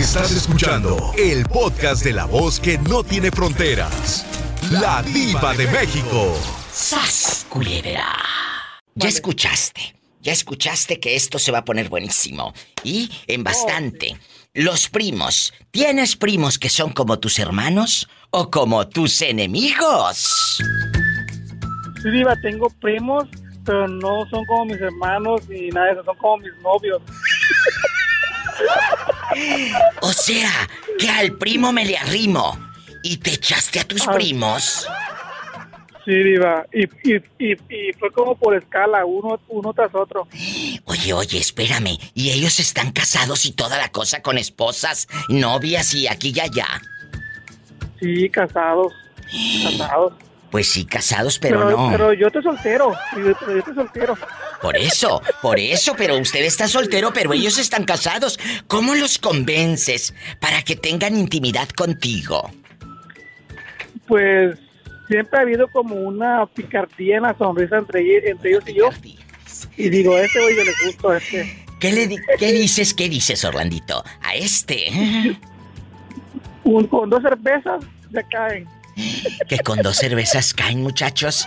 Estás escuchando el podcast de la voz que no tiene fronteras. La diva de México. ¡Sas, culebra! Ya escuchaste, ya escuchaste que esto se va a poner buenísimo. Y en bastante. Los primos. ¿Tienes primos que son como tus hermanos o como tus enemigos? Sí, Diva, tengo primos, pero no son como mis hermanos ni nada de eso, son como mis novios. O sea, que al primo me le arrimo. ¿Y te echaste a tus Ah. primos? Sí, Diva, y, y, y, y fue como por escala, uno, uno tras otro. Oye, oye, espérame. ¿Y ellos están casados y toda la cosa con esposas, novias y aquí y allá? Sí, casados, casados. Pues sí, casados, pero, no. Pero yo estoy soltero, yo, yo estoy soltero. Por eso, por eso, pero usted está soltero, pero ellos están casados. ¿Cómo los convences para que tengan intimidad contigo? Pues siempre ha habido como una picardía en la sonrisa entre, ellos- entre ellos y yo. Y digo, a este güey yo le gusto, a este. ¿Qué le di- qué dices, qué dices, Orlandito? A este. Un, con dos cervezas ya caen. Que con dos cervezas caen, muchachos.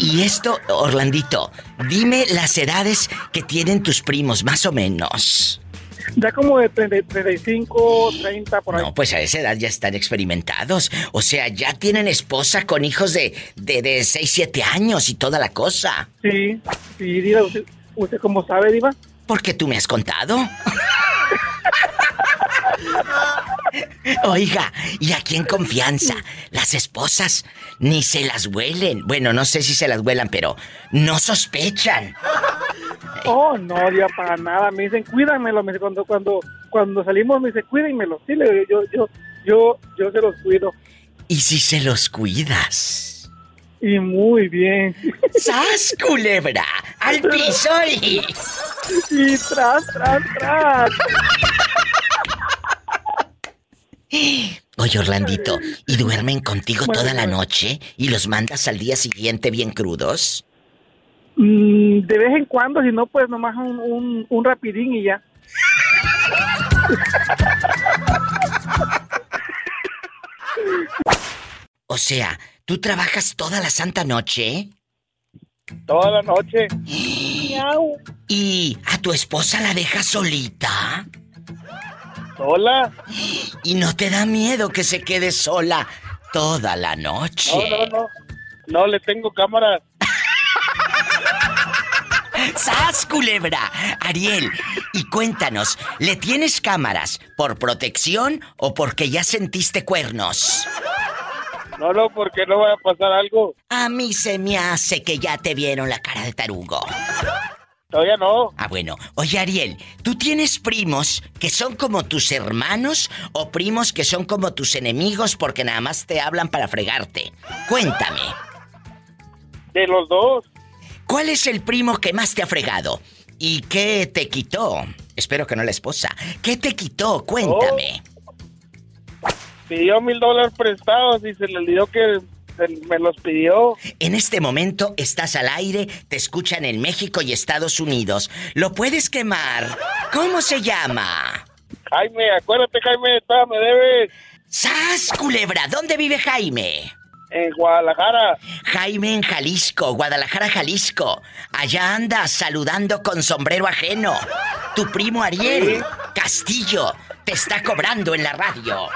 Y, y esto, Orlandito, dime las edades que tienen tus primos, más o menos. Ya como de 30, 35, 30 por ahí. No, pues a esa edad ya están experimentados. O sea, ya tienen esposa con hijos de, de, de 6, 7 años y toda la cosa. Sí, sí, Diva, usted, usted como sabe, Diva. Porque tú me has contado. Oiga, y aquí en confianza, las esposas ni se las huelen. Bueno, no sé si se las huelan, pero no sospechan. Oh, no, Diva, para nada. Me dicen, cuídamelo. Me dice, cuando, cuando, cuando salimos me dice, cuídenmelo. Sí, le digo, yo, yo, yo, yo se los cuido. ¿Y si se los cuidas? Y muy bien. ¡Sas, culebra! ¡Al piso y... Y tras, tras, tras. Oye, Orlandito, ¿y duermen contigo toda la noche y los mandas al día siguiente bien crudos? Mm, de vez en cuando, si no, pues nomás un, un, un rapidín y ya. O sea, ¿tú trabajas toda la santa noche? Toda la noche. ¿Y a tu esposa la dejas solita? ¿Sola? ¿Y no te da miedo que se quede sola toda la noche? No, no, no. No, le tengo cámara. ¡Sas, culebra! Ariel, y cuéntanos, ¿le tienes cámaras por protección o porque ya sentiste cuernos? No, no, porque no vaya a pasar algo. A mí se me hace que ya te vieron la cara de tarugo. Todavía no. Ah, bueno. Oye, Ariel, ¿tú tienes primos que son como tus hermanos o primos que son como tus enemigos porque nada más te hablan para fregarte? Cuéntame. De los dos. ¿Cuál es el primo que más te ha fregado? ¿Y qué te quitó? Espero que no la esposa. ¿Qué te quitó? Cuéntame. Pidió mil dólares prestados y se le olvidó que me los pidió. En este momento estás al aire, te escuchan en México y Estados Unidos. ¿Lo puedes quemar? ¿Cómo se llama? Jaime, acuérdate, Jaime, todavía me debes. ¡Sas, culebra! ¿Dónde vive Jaime? En Guadalajara. Jaime en Jalisco, Guadalajara, Jalisco. Allá andas saludando con sombrero ajeno. Tu primo Ariel Castillo te está cobrando en la radio.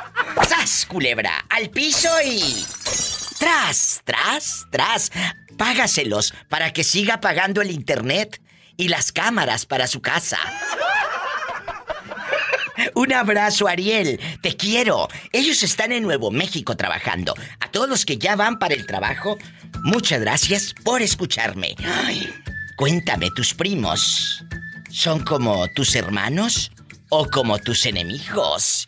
¡Sas, culebra! Al piso y. ¡Tras, tras, tras! Págaselos para que siga pagando el internet y las cámaras para su casa. Un abrazo, Ariel. Te quiero. Ellos están en Nuevo México trabajando. A todos los que ya van para el trabajo, muchas gracias por escucharme. Ay, cuéntame, tus primos, ¿son como tus hermanos o como tus enemigos?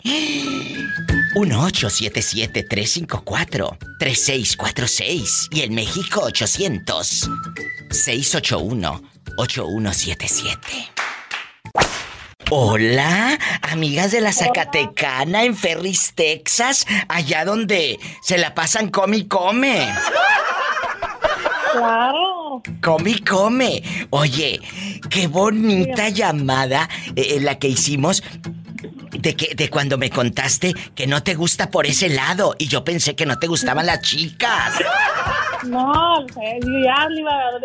1877-354-3646 y en México 800-681-8177. Hola, amigas de la Zacatecana en Ferris, Texas, allá donde se la pasan come y come. Claro. Come y come. Oye, qué bonita llamada eh, la que hicimos. de que de cuando me contaste que no te gusta por ese lado y yo pensé que no te gustaban las chicas. No, ya,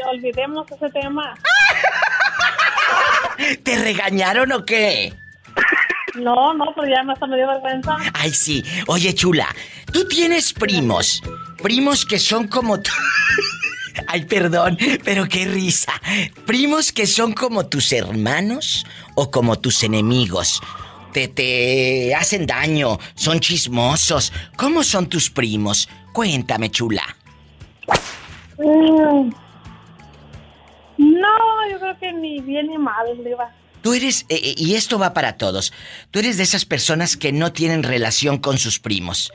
olvidemos ese tema. ¿Te regañaron o qué? No, no, pero ya me hasta me dio vergüenza. Ay, sí. Oye, chula, tú tienes primos. Primos que son como tú. Ay, perdón, pero qué risa. Primos que son como tus hermanos o como tus enemigos. Te, te hacen daño, son chismosos. ¿Cómo son tus primos? Cuéntame, chula. Mm. No, yo creo que ni bien ni mal, Diva. Tú eres, eh, eh, y esto va para todos, tú eres de esas personas que no tienen relación con sus primos.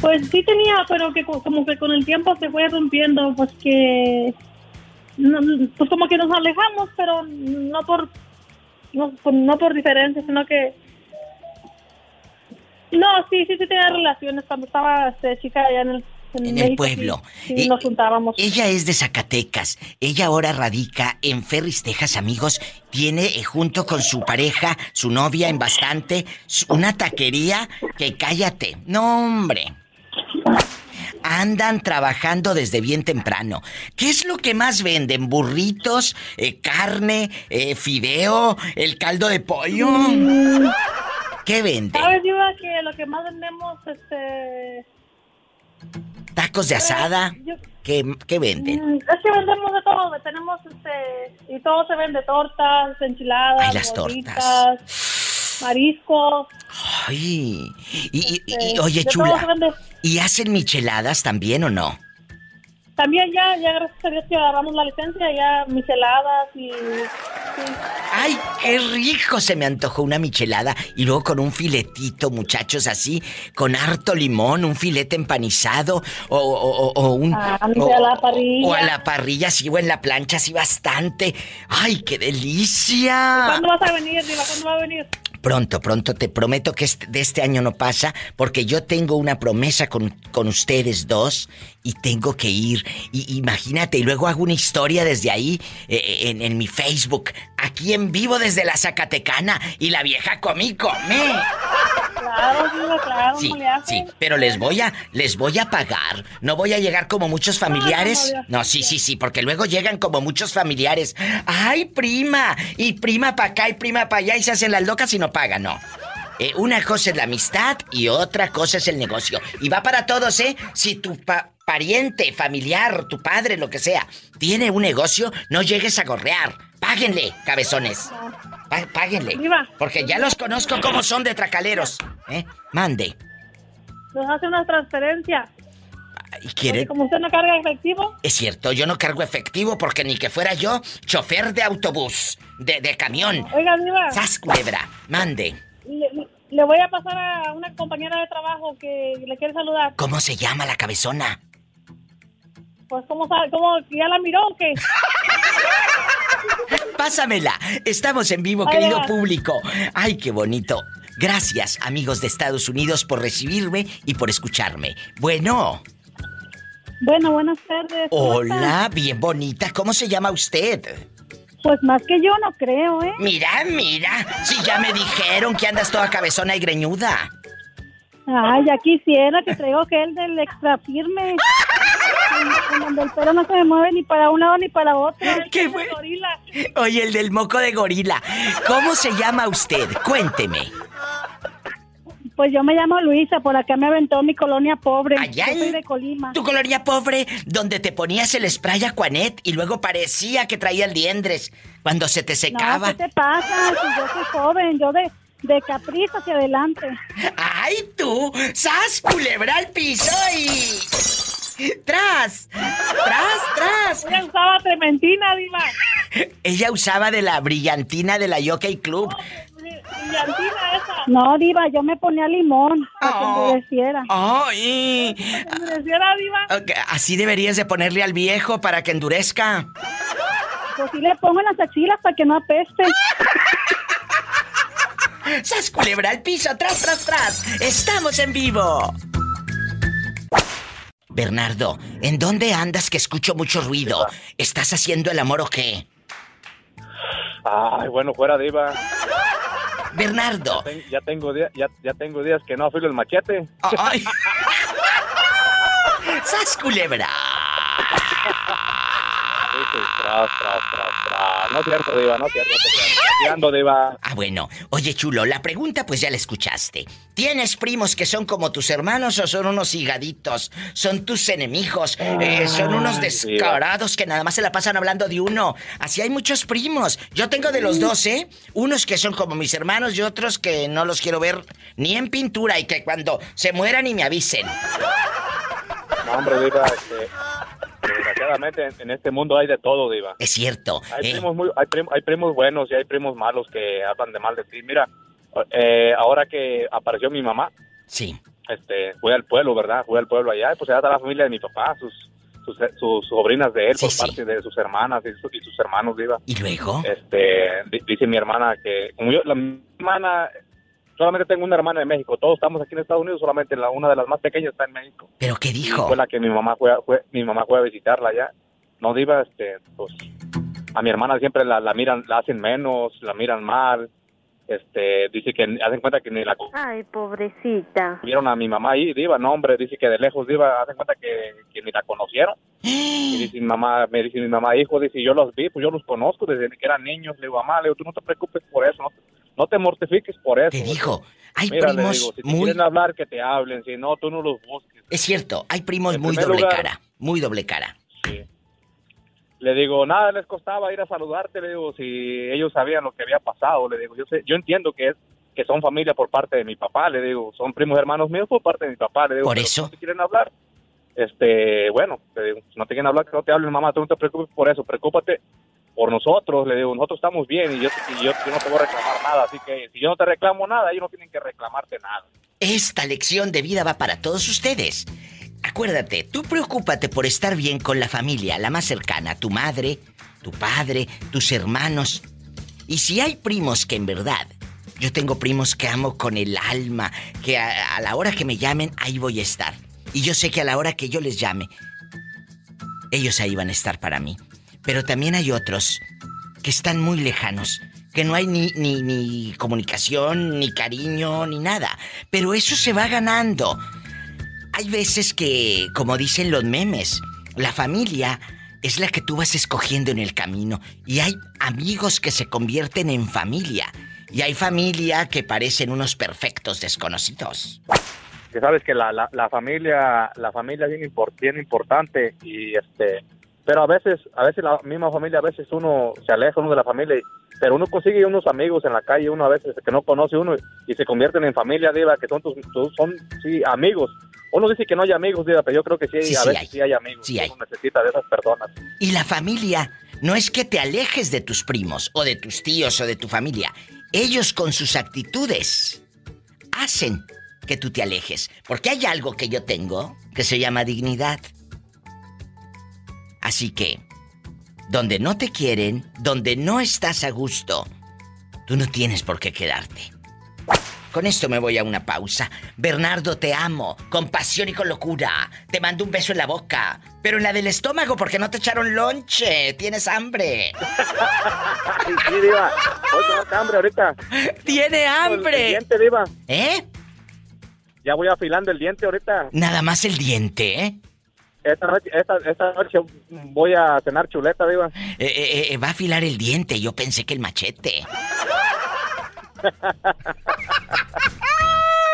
Pues sí tenía, pero que como que con el tiempo se fue rompiendo, pues que... pues como que nos alejamos, pero no por... No, pues no por diferencia, sino que... No, sí, sí, sí tenía relaciones cuando estaba este, chica allá en el en, el pueblo. Sí, nos juntábamos. Ella es de Zacatecas. Ella ahora radica en Ferris, Texas, amigos. Tiene eh, junto con su pareja, su novia en bastante, una taquería que cállate. No, hombre. Andan trabajando desde bien temprano. ¿Qué es lo que más venden? ¿Burritos? Eh, ¿Carne? Eh, ¿Fideo? ¿El caldo de pollo? Mm. ¿Qué venden? Sabes, Diva, que lo que más vendemos, este ¿Tacos de asada? ¿Qué, venden? Mm, es que vendemos de todo, tenemos este, y todo se vende, tortas, enchiladas, Ay, las tortas. Mariscos. Ay, y, este, oye, chula, ¿y hacen micheladas también o no? También ya, ya gracias a Dios que agarramos la licencia, ya micheladas y... ¡Ay, qué rico! Se me antojó una michelada y luego con un filetito, muchachos, así, con harto limón, un filete empanizado o, o, o un... Ah, a la parrilla. O a la parrilla, así, o en la plancha, así bastante. ¡Ay, qué delicia! ¿Cuándo vas a venir, Diva? ¿Cuándo va a venir? Pronto, pronto, te prometo que de este año no pasa, porque yo tengo una promesa con, con ustedes dos y tengo que ir. Y imagínate, y luego hago una historia desde ahí eh, eh, en, en, mi Facebook, aquí en vivo desde la Zacatecana, y la vieja comí, come. Claro, claro, sí, sí, pero les voy a, les voy a pagar. No voy a llegar como muchos familiares. No, sí, sí, sí, porque luego llegan como muchos familiares. Ay, prima, y prima para acá y prima para allá y se hacen las locas y no pagan, no. Eh, una cosa es la amistad y otra cosa es el negocio. Y va para todos, ¿eh? Si tu pariente, familiar, tu padre, lo que sea, tiene un negocio, no llegues a gorrear. Páguenle, cabezones. páguenle. Porque ya los conozco como son de tracaleros. ¿Eh? Mande. Nos hace una transferencia. ¿Y quiere? como usted no carga efectivo. Es cierto, yo no cargo efectivo porque ni que fuera yo chofer de autobús, de, de camión. Oiga, Diva. Sas mande. Le, voy a pasar a una compañera de trabajo que le quiere saludar. ¿Cómo se llama la cabezona? Pues, ¿cómo sabe? ¿Cómo? ¿Ya la miró o qué? Pásamela. Estamos en vivo, querido público. Ay, qué bonito. Gracias, amigos de Estados Unidos, por recibirme y por escucharme. Bueno. Bueno, buenas tardes. Hola, bien bonita. ¿Cómo se llama usted? Pues más que yo no creo, ¿eh? Mira, mira. Si ya me dijeron que andas toda cabezona y greñuda. Ay, ya quisiera que traigo gel del extra firme. el pelo no se me mueve ni para un lado ni para otro. ¿Qué fue? Oye, el del moco de gorila. ¿Cómo se llama usted? Cuénteme. Pues yo me llamo Luisa, por acá me aventó mi colonia pobre. Allá yo soy de Colima. Tu colonia pobre, donde te ponías el spray Aquanet y luego parecía que traía el diendres cuando se te secaba. ¿qué te pasa? Si yo soy joven, yo de, de capricho hacia adelante. ¡Ay, tú! ¡Sas, culebra al piso y... ¡Tras! ¡Tras, tras! Ella usaba trementina, Diva. Ella usaba de la brillantina de la Yokai Club. No, Diva, yo me ponía limón para que oh. endureciera. ¡Ay! ¿Endureciera, Diva? Así deberías de ponerle al viejo para que endurezca. Pues sí le pongo en las axilas para que no apeste. ¡Sas culebra al piso! ¡Tras, tras, tras! ¡Estamos en vivo! Bernardo, ¿en dónde andas que escucho mucho ruido? ¿Estás haciendo el amor o qué? Ay, bueno, fuera diva. Bernardo. Ya, tengo días, ya, tengo días que no afilo el machete. ¡Ay! ¡Sas culebra! No es cierto, Diva, no es cierto. Diva. Ah, bueno. Oye, chulo, la pregunta pues ya la escuchaste. ¿Tienes primos que son como tus hermanos o son unos higaditos? ¿Son tus enemigos? Eh, ¿Son unos descarados que nada más se la pasan hablando de uno? Así hay muchos primos. Yo tengo de los dos, ¿eh? Unos que son como mis hermanos y otros que no los quiero ver ni en pintura y que cuando se mueran y me avisen. No, hombre, Diva, este desgraciadamente en, este mundo hay de todo, Diva. Es cierto. Hay, eh. primos hay, primos buenos y hay primos malos que hablan de mal de ti. Mira, eh, ahora que apareció mi mamá. Sí. Este, fui al pueblo, ¿verdad? Fui al pueblo allá y pues allá está la familia de mi papá, sus, sus, sobrinas de él, por parte de sus hermanas y sus, y sus hermanos, Diva. ¿Y luego? Este, dice mi hermana que, como yo, la hermana solamente tengo una hermana en México. Todos estamos aquí en Estados Unidos, solamente la, una de las más pequeñas está en México. ¿Pero qué dijo? fue la que mi mamá fue, mi mamá fue a visitarla allá. No diva, este, pues, a mi hermana siempre la, la miran, la hacen menos, la miran mal. Este, dice que hacen cuenta que ni la Ay, pobrecita. Vieron a mi mamá ahí, diva, no hombre, dice que de lejos diva, hacen cuenta que, que ni la conocieron. Y dice mi mamá, me dice mi mamá, hijo, dice, yo los vi, pues yo los conozco desde que eran niños. Le digo, mamá, le digo, tú no te preocupes por eso, no, no te mortifiques por eso. Te dijo, hay primos si muy... quieren hablar, que te hablen, si no, tú no los busques. Es cierto, hay primos muy doble cara, muy doble cara. Sí. Le digo, nada les costaba ir a saludarte, le digo, si ellos sabían lo que había pasado, le digo, yo sé, yo entiendo que es que son familia por parte de mi papá, le digo, son primos hermanos míos por parte de mi papá, le digo, por eso. Si quieren hablar, este, bueno, le digo, si no te quieren hablar, que no te hablen, mamá, tú no te preocupes por eso, preocúpate por nosotros, le digo, nosotros estamos bien y yo, yo, no te voy a reclamar nada, así que si yo no te reclamo nada, ellos no tienen que reclamarte nada. Esta lección de vida va para todos ustedes. Acuérdate, tú preocúpate por estar bien con la familia, la más cercana, tu madre, tu padre, tus hermanos. Y si hay primos que en verdad, yo tengo primos que amo con el alma, que a, la hora que me llamen, ahí voy a estar. Y yo sé que a la hora que yo les llame, ellos ahí van a estar para mí. Pero también hay otros que están muy lejanos, que no hay ni, ni, ni comunicación, ni cariño, ni nada. Pero eso se va ganando. Hay veces que, como dicen los memes, la familia es la que tú vas escogiendo en el camino. Y hay amigos que se convierten en familia. Y hay familia que parecen unos perfectos desconocidos. Que sabes que la, la, familia la familia es bien, bien importante y este pero a veces, a veces la misma familia, a veces uno se aleja uno de la familia, pero uno consigue unos amigos en la calle, uno a veces que no conoce uno y se convierten en familia, diva, que son tus, son, sí, amigos. Uno dice que no hay amigos, pero yo creo que sí, a veces sí hay amigos. Sí hay. Uno necesita de esas personas. Y la familia no es que te alejes de tus primos o de tus tíos o de tu familia. Ellos con sus actitudes hacen que tú te alejes. Porque hay algo que yo tengo que se llama dignidad. Así que, donde no te quieren, donde no estás a gusto, tú no tienes por qué quedarte. Con esto me voy a una pausa. Bernardo, te amo, con pasión y con locura. Te mando un beso en la boca, pero en la del estómago porque no te echaron lonche. Tienes hambre. sí, Diva. Hoy hambre ahorita. Tiene hambre. El diente, Diva. ¿Eh? Ya voy afilando el diente ahorita. Nada más el diente, ¿eh? Esta noche, esta, noche voy a cenar chuleta, Diva. Eh, eh, eh, va a afilar el diente, yo pensé que el machete.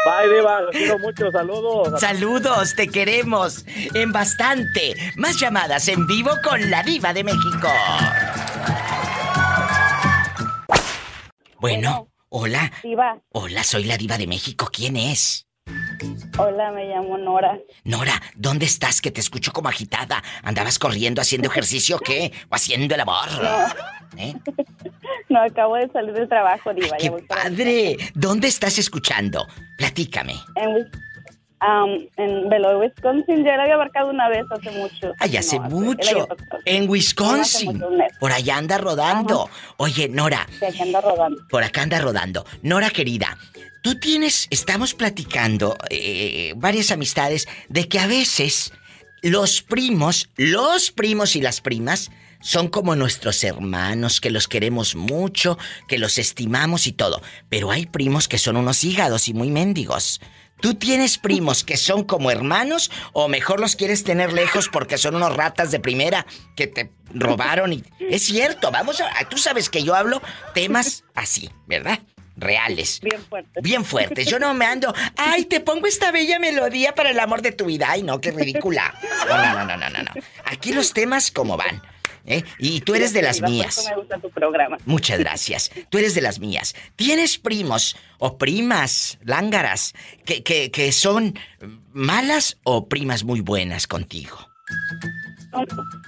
Bye, Diva, los quiero mucho, saludos. Saludos, te queremos en bastante. Más llamadas en vivo con la Diva de México. Bueno, hola. Diva. Hola, soy la Diva de México. ¿Quién es? Hola, me llamo Nora. Nora, ¿dónde estás? Que te escucho como agitada. ¿Andabas corriendo haciendo ejercicio o qué? ¿O haciendo el amor? No. ¿Eh? no, acabo de salir del trabajo, Diva. ¡Qué padre! ¿Dónde estás escuchando? Platícame. En, um, en Wisconsin. Ya lo había abarcado una vez hace mucho. Ay, hace mucho. En Wisconsin. Por allá anda rodando. Oye, Nora. Sí, anda rodando. Por acá anda rodando. Nora, querida, Tú tienes, estamos platicando eh, varias amistades de que a veces los primos, los primos y las primas son como nuestros hermanos, que los queremos mucho, que los estimamos y todo. Pero hay primos que son unos hígados y muy mendigos. ¿Tú tienes primos que son como hermanos o mejor los quieres tener lejos porque son unos ratas de primera que te robaron y es cierto, vamos a tú sabes que yo hablo temas así, ¿verdad? Reales. Bien fuertes. Bien fuertes. Yo no me ando, ay, te pongo esta bella melodía para el amor de tu vida. Ay, no, qué ridícula. No, no, no, no, no, no. Aquí los temas como van. ¿eh? Y tú eres de las mías. me gusta tu programa. Muchas gracias. Tú eres de las mías. ¿Tienes primos o primas lángaras que, que, que son malas o primas muy buenas contigo?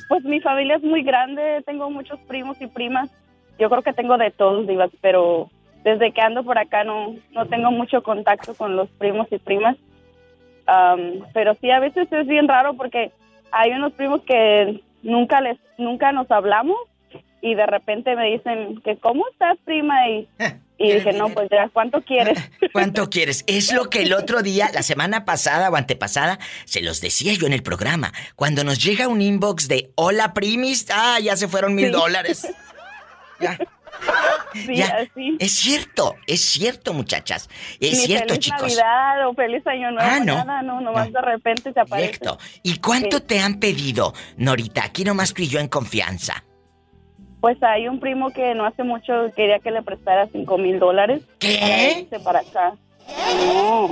Pues mi familia es muy grande, tengo muchos primos y primas. Yo creo que tengo de todos, divas, pero desde que ando por acá no, no tengo mucho contacto con los primos y primas. Am, pero sí, a veces es bien raro porque hay unos primos que nunca les nunca nos hablamos y de repente me dicen que cómo estás prima y, y dije no pues ya cuánto quieres ¿Cuánto quieres? Es lo que el otro día, la semana pasada o antepasada, se los decía yo en el programa. Cuando nos llega un inbox de hola primis, ah, ya se fueron mil Sí. dólares. Ya. sí Ya. así Es cierto, es cierto, muchachas. Es Ni cierto, feliz chicos. Navidad o feliz año nuevo Ah, no. nada no nomás No. de repente se aparece Directo. ¿Y cuánto Sí. te han pedido, Norita? Aquí nomás tú y yo en confianza. pues hay un primo que no hace mucho quería que le prestara cinco mil dólares para ¿Qué? irse para acá no.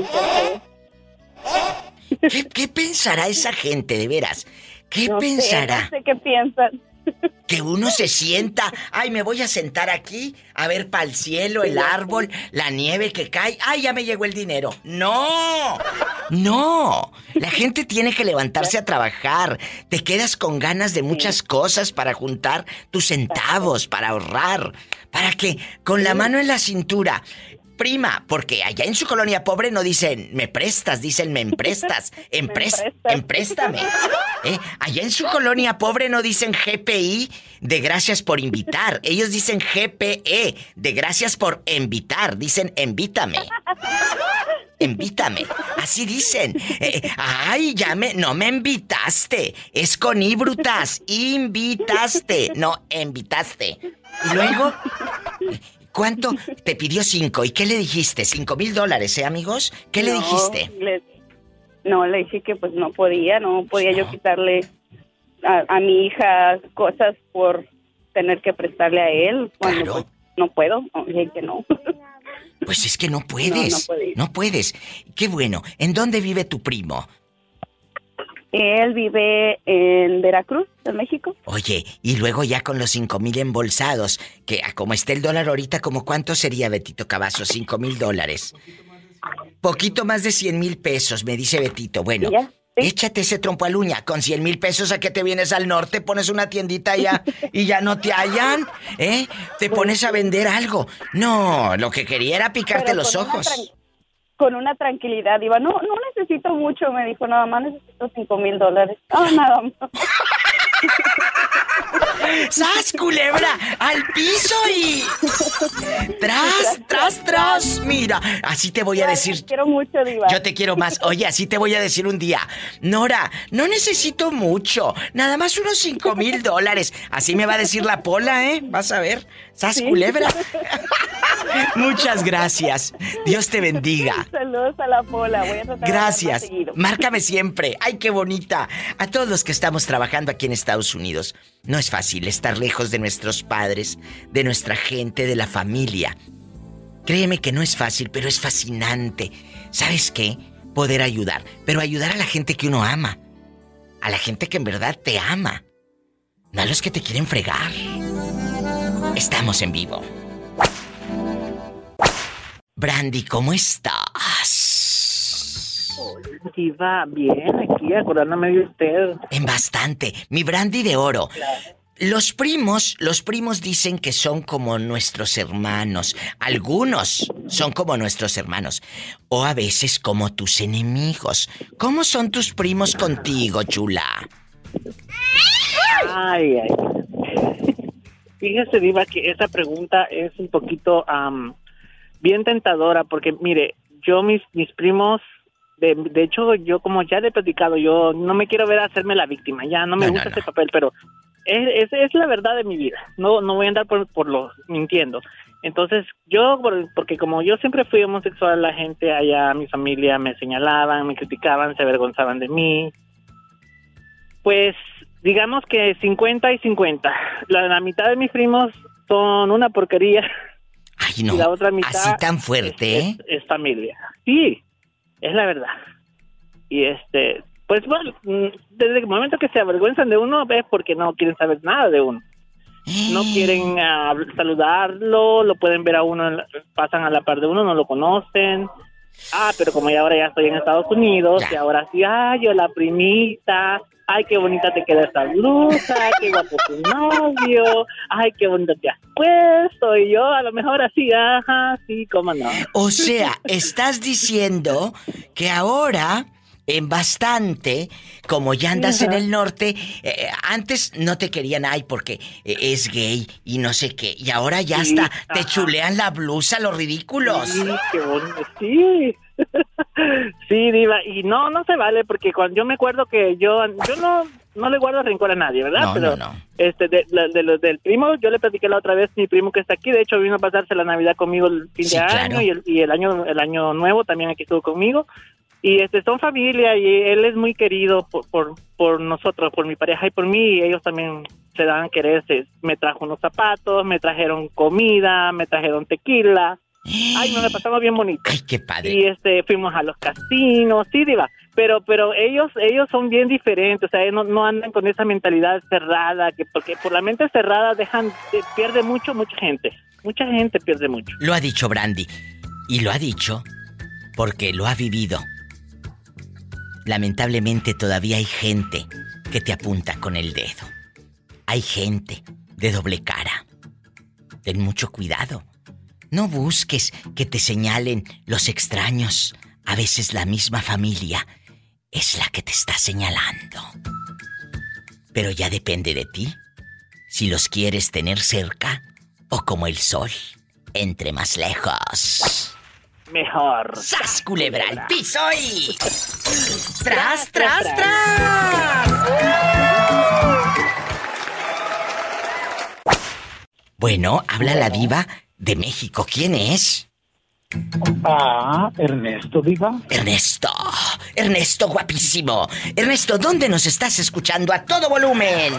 ¿Qué, qué pensará esa gente, de veras? ¿Qué No sé, pensará? no sé qué piensan Que uno se sienta, ay, me voy a sentar aquí a ver para el cielo, el árbol, la nieve que cae, ay, ya me llegó el dinero. No, no, la gente tiene que levantarse a trabajar, te quedas con ganas de muchas cosas para juntar tus centavos, para ahorrar, para que con la mano en la cintura... Prima, porque allá en su colonia pobre no dicen me prestas, dicen me emprestas, Empres- emprestas. empréstame. ¿Eh? Allá en su colonia pobre no dicen GPI de gracias por invitar. Ellos dicen GPE de gracias por invitar. Dicen invítame. Invítame. Así dicen. Eh, eh, ay, ya me. No me invitaste. Es con I brutas. Invitaste. No, invitaste. Y luego. ¿Cuánto? Te pidió cinco. ¿Y qué le dijiste? ¿Cinco mil dólares, eh, amigos? ¿Qué le No, dijiste? le- no, le dije que pues no podía, no podía yo quitarle a, a mi hija cosas por tener que prestarle a él cuando Claro. pues, no puedo. Dije que no. Pues es que no puedes. No, no puede. No puedes. Qué bueno. ¿En dónde vive tu primo? Él vive en Veracruz, en México. Oye, y luego ya con los cinco mil embolsados, que a como está el dólar ahorita, como cuánto sería, Betito Cavazo? Cinco mil dólares. Poquito más de cien mil pesos, me dice Betito. Bueno, Ya, sí. échate ese trompo a uña. Con cien mil pesos, ¿a qué te vienes al norte? Pones una tiendita allá y ya no te hallan, ¿eh? Te pones a vender algo. No, lo que quería era picarte Pero los ojos. Con una tranquilidad, iba, no, no necesito mucho, me dijo, nada más necesito cinco mil dólares. Ah, nada más. ¡Sas, culebra! ¡Al piso y. ¡Tras, tras, tras! Mira, así te voy a decir. te quiero mucho, Diva. Yo te quiero más. Oye, así te voy a decir un día. Nora, no necesito mucho. Nada más unos cinco mil dólares. Así me va a decir la pola, ¿eh? Vas a ver. ¡Sas, Sí. culebra! Muchas gracias. Dios te bendiga. Saludos a la pola, voy a tratar Gracias. Márcame siempre. Ay, qué bonita. A todos los que estamos trabajando aquí en Estados Unidos, no es fácil estar lejos de nuestros padres, de nuestra gente, de la familia. Créeme que no es fácil, pero es fascinante. ¿Sabes qué? Poder ayudar, pero ayudar a la gente que uno ama. A la gente que en verdad te ama. No a los que te quieren fregar. Estamos en vivo. Brandy, ¿cómo estás? Diva, bien, aquí acordándome de usted. En bastante. Mi brandy de oro. Los primos, los primos dicen que son como nuestros hermanos. Algunos son como nuestros hermanos. O a veces como tus enemigos. ¿Cómo son tus primos contigo, chula? Ay, ay. Fíjese, Diva, que esa pregunta es un poquito bien tentadora, porque mire, yo, mis, mis primos, de, de hecho, yo como ya le he platicado, yo no me quiero ver hacerme la víctima, ya no me No, gusta no. ese papel, pero es, es, la verdad de mi vida. No, no voy a andar por, por lo mintiendo. Entonces, yo, porque como yo siempre fui homosexual, la gente allá, mi familia, me señalaban, me criticaban, se avergonzaban de mí. Pues, digamos que 50 y 50. La, la mitad de mis primos son una porquería. Ay, no. Y la otra mitad. Así tan fuerte, es, es, familia. Sí, es la verdad. Y este, pues bueno, mm, desde el momento que se avergüenzan de uno es porque no quieren saber nada de uno. No eh. quieren ah, saludarlo, lo pueden ver a uno, pasan a la par de uno, no lo conocen. Ah, pero como ya ahora ya estoy en Estados Unidos y ahora sí, ay, yo la primita, ay, qué bonita te queda esta blusa, qué guapo tu novio, ay, qué bonito te has puesto, y yo a lo mejor así, ajá, sí, cómo no. O sea, estás diciendo que ahora en bastante, como ya andas en el norte, eh, antes no te querían, ay, porque eh, es gay y no sé qué, y ahora ya está, te chulean la blusa, los ridículos. Sí, qué bonito, sí. sí, diva, y no, no se vale, porque cuando yo me acuerdo que yo, yo no, no le guardo rencor a nadie, ¿verdad? No, Pero, no, Este, de, de, del primo, yo le platiqué la otra vez, mi primo que está aquí, de hecho vino a pasarse la Navidad conmigo el fin de año y, el, y el año el año nuevo también aquí estuvo conmigo y este son familia y él es muy querido por, por, por nosotros, por mi pareja y por mí, y ellos también se dan a quererse. Me trajo unos zapatos, me trajeron comida, me trajeron tequila. Ay, nos pasamos bien bonito. Ay, qué padre. Y este, fuimos a los casinos, sí, diva. Pero, pero ellos, ellos son bien diferentes, o sea, no, no andan con esa mentalidad cerrada, que porque por la mente cerrada dejan, eh, pierde mucho, mucha gente. Mucha gente pierde mucho. Lo ha dicho Brandy. Y lo ha dicho porque lo ha vivido lamentablemente todavía hay gente que te apunta con el dedo. Hay gente de doble cara. Ten mucho cuidado. No busques que te señalen los extraños. A veces la misma familia es la que te está señalando. Pero ya depende de ti. Si los quieres tener cerca o como el sol, entre más lejos mejor. ¡Sas, culebra al piso y... ¡Tras, tras, tras! Bueno, habla la diva de México. ¿Quién es? Ah, Ernesto, diva. Ernesto, Ernesto guapísimo. Ernesto, ¿dónde nos estás escuchando a todo volumen?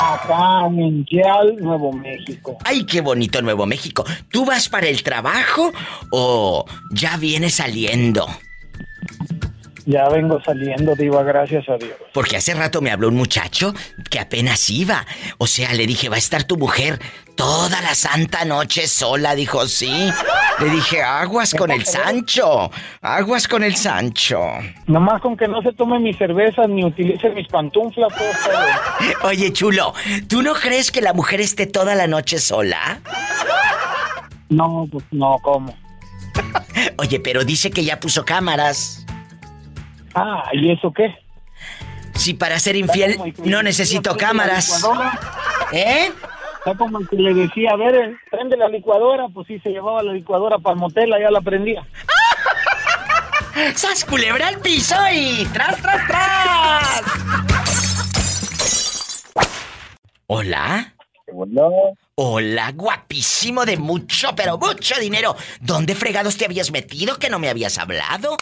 Acá en Yal, Nuevo México. Ay, qué bonito Nuevo México. ¿Tú vas para el trabajo o ya vienes saliendo? Ya vengo saliendo, Diva, gracias a Dios. Porque hace rato me habló un muchacho que apenas iba. O sea, le dije, va a estar tu mujer toda la santa noche sola. Dijo, sí. Le dije, aguas con el Sancho. Aguas con el Sancho. Nomás con que no se tome mi cerveza ni utilice mis pantuflas, Oye, chulo, ¿tú no crees que la mujer esté toda la noche sola? No, pues no, ¿cómo? Oye, pero dice que ya puso cámaras. Ah, ¿y eso qué? Si para ser infiel no necesito cámaras. ¿Eh? Está como el que le decía, a ver, eh, prende la licuadora, pues sí, se llevaba la licuadora para el motel, ya la prendía. ¡Sas culebra al piso y tras, tras, tras! ¿Hola? Hola. Hola, guapísimo de mucho, pero mucho dinero. ¿Dónde fregados te habías metido que no me habías hablado?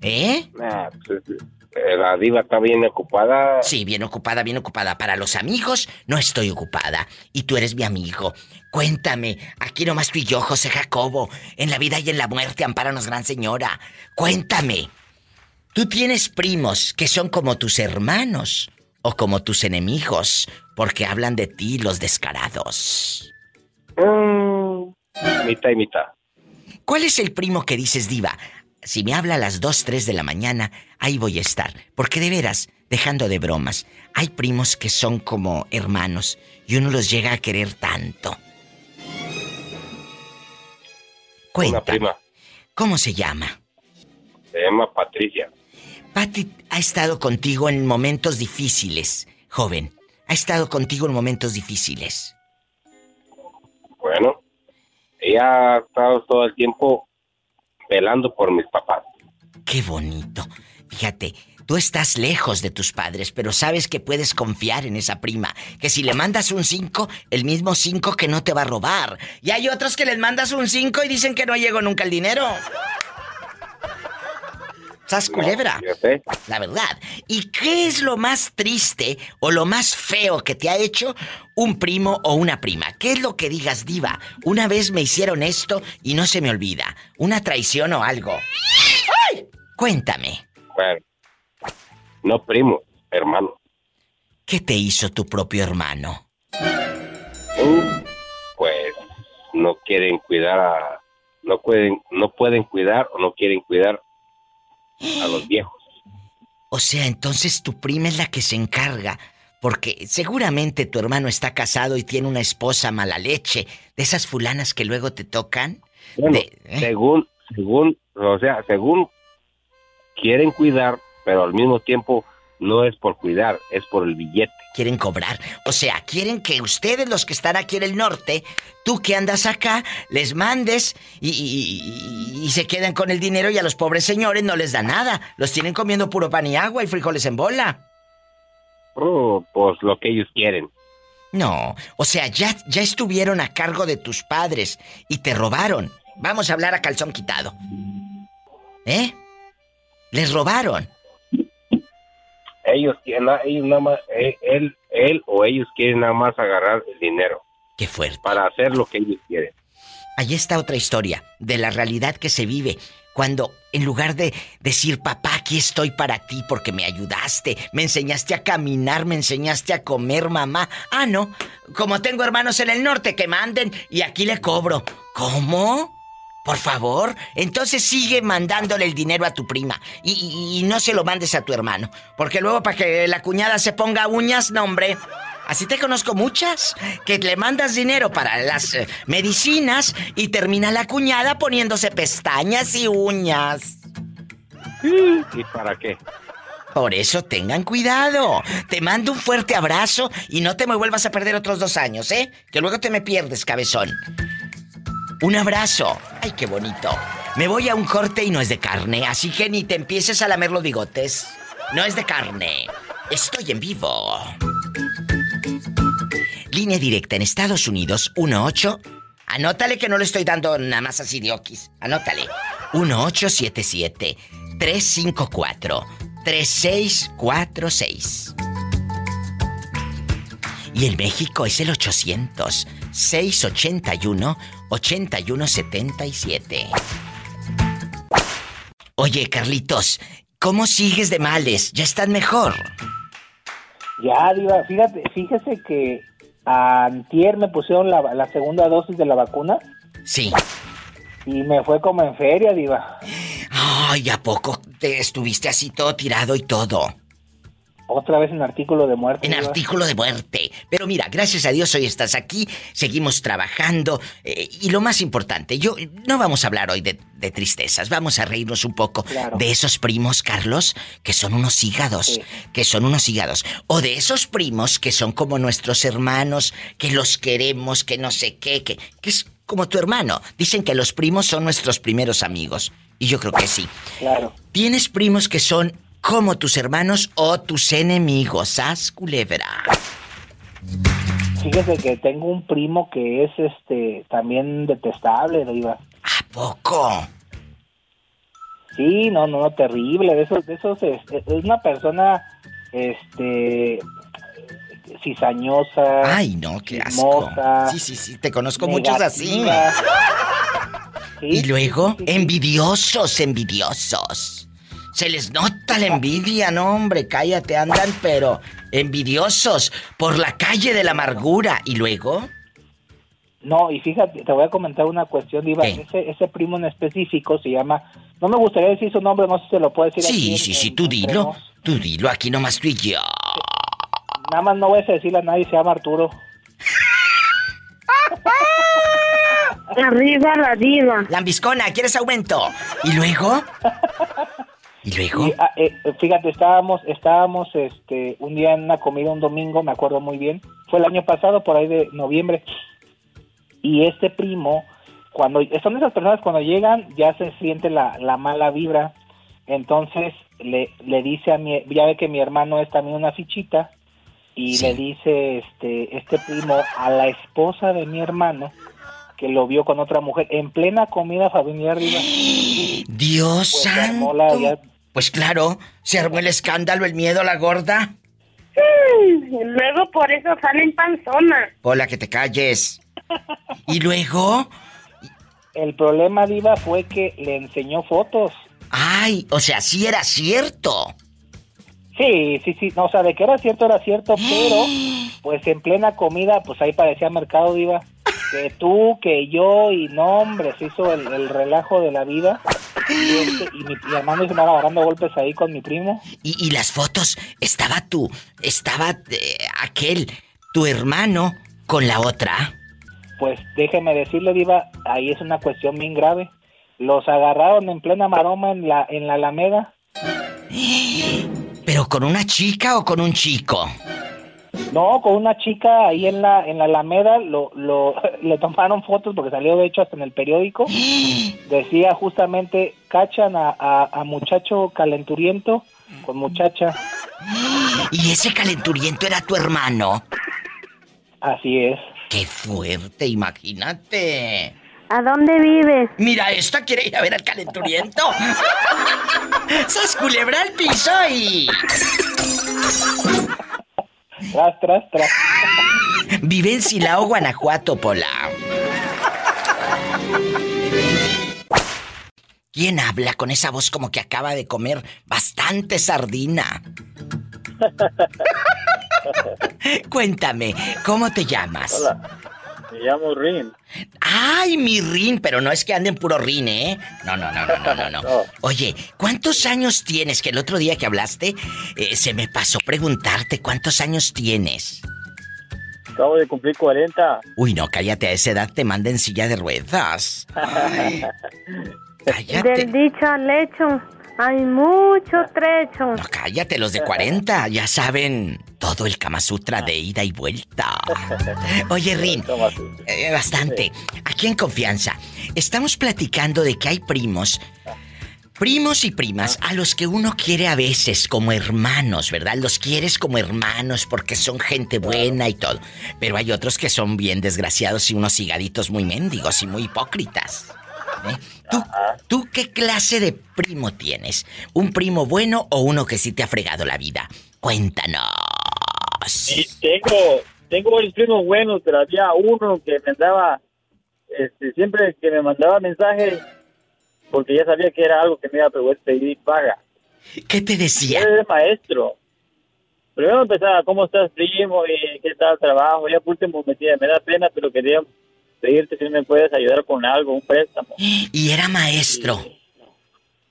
¿Eh? Ah, pues, eh, la diva está bien ocupada. Sí, bien ocupada, bien ocupada. Para los amigos no estoy ocupada. Y tú eres mi amigo. Cuéntame, aquí nomás tú y yo, José Jacobo. En la vida y en la muerte, amparanos, gran señora. Cuéntame. ¿Tú tienes primos que son como tus hermanos o como tus enemigos? Porque hablan de ti los descarados. Mm, mitad y mitad. ¿Cuál es el primo que dices, Diva? Si me habla a las 2, 3 de la mañana, ahí voy a estar. Porque de veras, dejando de bromas, hay primos que son como hermanos y uno los llega a querer tanto. Cuenta. Una prima. ¿Cómo se llama? Se llama Patricia. Pati ha estado contigo en momentos difíciles, joven. Ha estado contigo en momentos difíciles. Bueno, ella ha estado todo el tiempo velando por mis papás. Qué bonito. Fíjate, Tú estás lejos de tus padres, pero sabes que puedes confiar en esa prima. Que si le mandas un 5, el mismo 5 que no te va a robar. Y hay otros que les mandas un 5 y dicen que no llegó nunca el dinero. ¿Sas culebra? La verdad. ¿Y qué es lo más triste o lo más feo que te ha hecho un primo o una prima? ¿Qué es lo que digas, diva? Una vez me hicieron esto y no se me olvida. ¿Una traición o algo? ¡Ay! Cuéntame. Bueno, no primo, hermano. ¿Qué te hizo tu propio hermano? Uh, pues no quieren cuidar a... No pueden, no pueden cuidar o no quieren cuidar a los viejos. O sea, entonces tu prima es la que se encarga. Porque seguramente tu hermano está casado y tiene una esposa mala leche. De esas fulanas que luego te tocan. Bueno, ¿eh? según, según, o sea, según quieren cuidar, pero al mismo tiempo no es por cuidar, es por el billete. Quieren cobrar. O sea, quieren que ustedes, los que están aquí en el norte, tú que andas acá, les mandes y, y- y- y se quedan con el dinero y a los pobres señores no les da nada. Los tienen comiendo puro pan y agua y frijoles en bola. Oh, pues lo que ellos quieren. No, o sea, ya, ya estuvieron a cargo de tus padres y te robaron. Vamos a hablar a calzón quitado. ¿Eh? Les robaron. Ellos quieren, ellos nada más, eh, él, él o ellos quieren nada más agarrar el dinero. Qué fuerte. Para hacer lo que ellos quieren. Ahí está otra historia de la realidad que se vive cuando en lugar de decir, papá, aquí estoy para ti porque me ayudaste, me enseñaste a caminar, me enseñaste a comer, mamá. Ah, no, como tengo hermanos en el norte que manden y aquí le cobro. ¿Cómo? Por favor, entonces sigue mandándole el dinero a tu prima y, y- y no se lo mandes a tu hermano, porque luego para que la cuñada se ponga uñas, no hombre. Así te conozco muchas, que le mandas dinero para las eh, medicinas y termina la cuñada poniéndose pestañas y uñas. ¿Y para qué? Por eso tengan cuidado. Te mando un fuerte abrazo y no te me vuelvas a perder otros dos años, ¿eh? Que luego te me pierdes, cabezón. Un abrazo. Ay, qué bonito. Me voy a un corte y no es de carne, así que ni te empieces a lamer los bigotes. No es de carne. Estoy en vivo. Línea directa en Estados Unidos 18. Anótale que no le estoy dando nada más así de okis. Anótale. 1877 354 3646. Y en México es el 800 681 8177. Oye, Carlitos, ¿cómo sigues de males? ¿Ya estás mejor? Ya, Diva, fíjate, fíjese que antier me pusieron la, la segunda dosis de la vacuna Sí. y me fue como en feria, Diva. Ay, ¿a poco te estuviste así todo tirado y todo? Otra vez en artículo de muerte. En artículo de muerte. Pero mira, gracias a Dios hoy estás aquí, seguimos trabajando. eh, y lo más importante, yo no vamos a hablar hoy de, de tristezas, vamos a reírnos un poco Claro. de esos primos, Carlos, que son unos hígados, Sí. que son unos hígados. O de esos primos que son como nuestros hermanos, que los queremos, que no sé qué, que, que es como tu hermano. Dicen que los primos son nuestros primeros amigos. Y yo creo que sí. Claro. ¿Tienes primos que son como tus hermanos o tus enemigos? ¿Sas, culebra? Fíjese que tengo un primo que es este también detestable, Diva. ¿A poco? Sí, no, no, no, terrible. De esos, de esos, es una persona, este, cizañosa. Ay, no, qué asco. chismosa, Sí, sí, sí, te conozco muchos así. negativa. Sí, Y luego, envidiosos, envidiosos. Se les nota la envidia, no, hombre, cállate, andan, pero envidiosos por la calle de la amargura. Y luego, No, y fíjate, te voy a comentar una cuestión, Diva. ¿Qué? Ese, ese primo en específico se llama, no me gustaría decir su nombre, no sé si se lo puedo decir aquí sí, en- sí, sí, tú dilo, nos. tú dilo, aquí nomás tú y yo. Nada más no voy a decirle a nadie, se llama Arturo. Arriba la diva. Lambiscona, ¿quieres aumento? ¿Y luego? ¿Y luego? Y, ah, eh, fíjate, estábamos, estábamos este, un día en una comida, un domingo, me acuerdo muy bien. Fue el año pasado, por ahí de noviembre. Y este primo, cuando son esas personas cuando llegan, ya se siente la, la mala vibra. Entonces le, le dice a mi, ya ve que mi hermano es también una fichita, y le dice este, este primo a la esposa de mi hermano que lo vio con otra mujer en plena comida familiar. Dios Pues, santo. la- ya- Pues claro, se armó el escándalo, el miedo, la gorda. Mm, Luego por eso salen panzonas. Hola, que te calles. Y luego, El problema, Diva, fue que le enseñó fotos. ay, o sea, sí era cierto. Sí, sí, sí, no, o sea, de que era cierto, era cierto, pero pues en plena comida, pues ahí parecía mercado, Diva. Que tú, que yo, y no, hombre, se hizo el, el relajo de la vida. Y, este, y mi, mi hermano se me andaba agarrando golpes ahí con mi primo. Y, y las fotos, estaba tú, estaba eh, aquel, tu hermano, con la otra. Pues déjeme decirle, Diva, ahí es una cuestión bien grave. Los agarraron en plena maroma en la, en la Alameda. ¿Pero con una chica o con un chico? No, con una chica ahí en la, en la Alameda, lo, lo, le tomaron fotos porque salió de hecho hasta en el periódico. Decía justamente, cachan a, a, a muchacho calenturiento con muchacha. Y ese calenturiento era tu hermano. Así es. Qué fuerte, imagínate. ¿A dónde vives? Mira, esta quiere ir a ver al calenturiento. ¡Sas culebra al piso y... Tras, tras, tras. Vive en Silao, Guanajuato, Pola. ¿Quién habla con esa voz como que acaba de comer bastante sardina? Cuéntame, ¿cómo te llamas? Hola, me llamo Rin. Ay, mi Rin, pero no es que anden puro Rin, ¿eh? No, no, no, no, no, no, no. Oye, ¿cuántos años tienes? Que el otro día que hablaste, eh, se me pasó preguntarte cuántos años tienes. Acabo de cumplir 40. Uy, no, cállate, a esa edad te manda en silla de ruedas. Ay, cállate. Del dicho al hecho hay mucho trecho. No, cállate, los de 40 ya saben todo el Kama Sutra de ida y vuelta. Oye, Rin, eh, bastante. Aquí en confianza, estamos platicando de que hay primos, primos y primas a los que uno quiere a veces como hermanos, ¿verdad? Los quieres como hermanos porque son gente buena y todo. Pero hay otros que son bien desgraciados y unos higaditos muy mendigos y muy hipócritas. ¿Eh? ¿Tú, ¿Tú qué clase de primo tienes? ¿Un primo bueno o uno que sí te ha fregado la vida? Cuéntanos. Y tengo, tengo varios primos buenos, pero había uno que me andaba, este, siempre que me mandaba mensajes, porque ya sabía que era algo que me iba a poder pedir paga. ¿Qué te decía? Él es maestro. Primero empezaba, ¿cómo estás, primo? ¿Y qué tal el trabajo? Ya por último me decía, me da pena, pero quería pedirte si me puedes ayudar con algo, un préstamo. Y era maestro.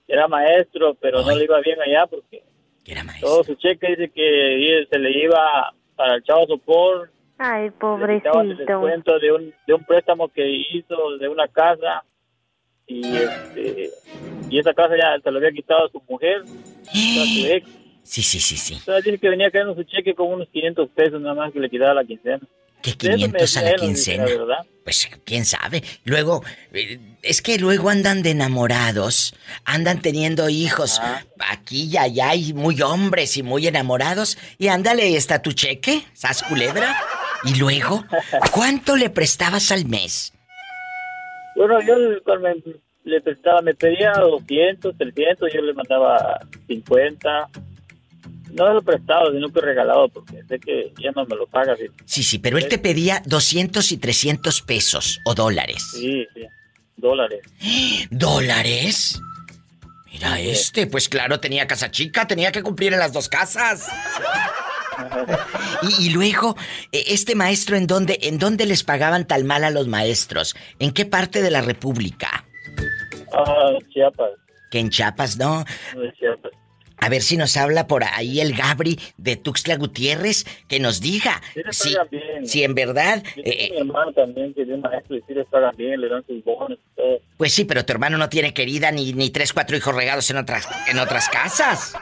Era maestro, pero no le iba bien allá porque Era maestro. todo su cheque dice que se le iba para el chavo sopor, Ay, le quitaban el pobrecito. descuento de un, de un préstamo que hizo de una casa y este y esa casa ya se lo había quitado a su mujer, a su ex. Sí, sí, sí, sí. Entonces dice que venía cayendo su cheque con unos 500 pesos nada más que le quitaba la quincena. Me 500 a la decía quincena. verdad. Pues quién sabe. Luego, eh, es que luego andan de enamorados, andan teniendo hijos aquí y allá y muy hombres y muy enamorados. Y ándale, está tu cheque, sas culebra. Y luego, ¿cuánto le prestabas al mes? Bueno, yo me, le prestaba, me pedía 200, 300, yo le mandaba 50. No lo prestado, sino que regalado, porque sé que ya no me lo pagas. Sí, Sí, sí, pero él te pedía 200 y 300 pesos o dólares. sí, sí, dólares. ¿Dólares? Mira este, pues claro, tenía casa chica, tenía que cumplir en las dos casas. Y, y luego, eh, este maestro, ¿en dónde, ¿en dónde les pagaban tal mal a los maestros? ¿En qué parte de la República? Ah, Chiapas, Que en Chiapas, ¿no? no de Chiapas. A ver si nos habla por ahí el Gabri de Tuxtla Gutiérrez, que nos diga si, bien. si en verdad... Eh, mi hermano también, que es maestro, y les pagan bien, le dan sus bonos todo. pues sí, pero tu hermano no tiene querida ni, ni tres, cuatro hijos regados en otras, en otras casas.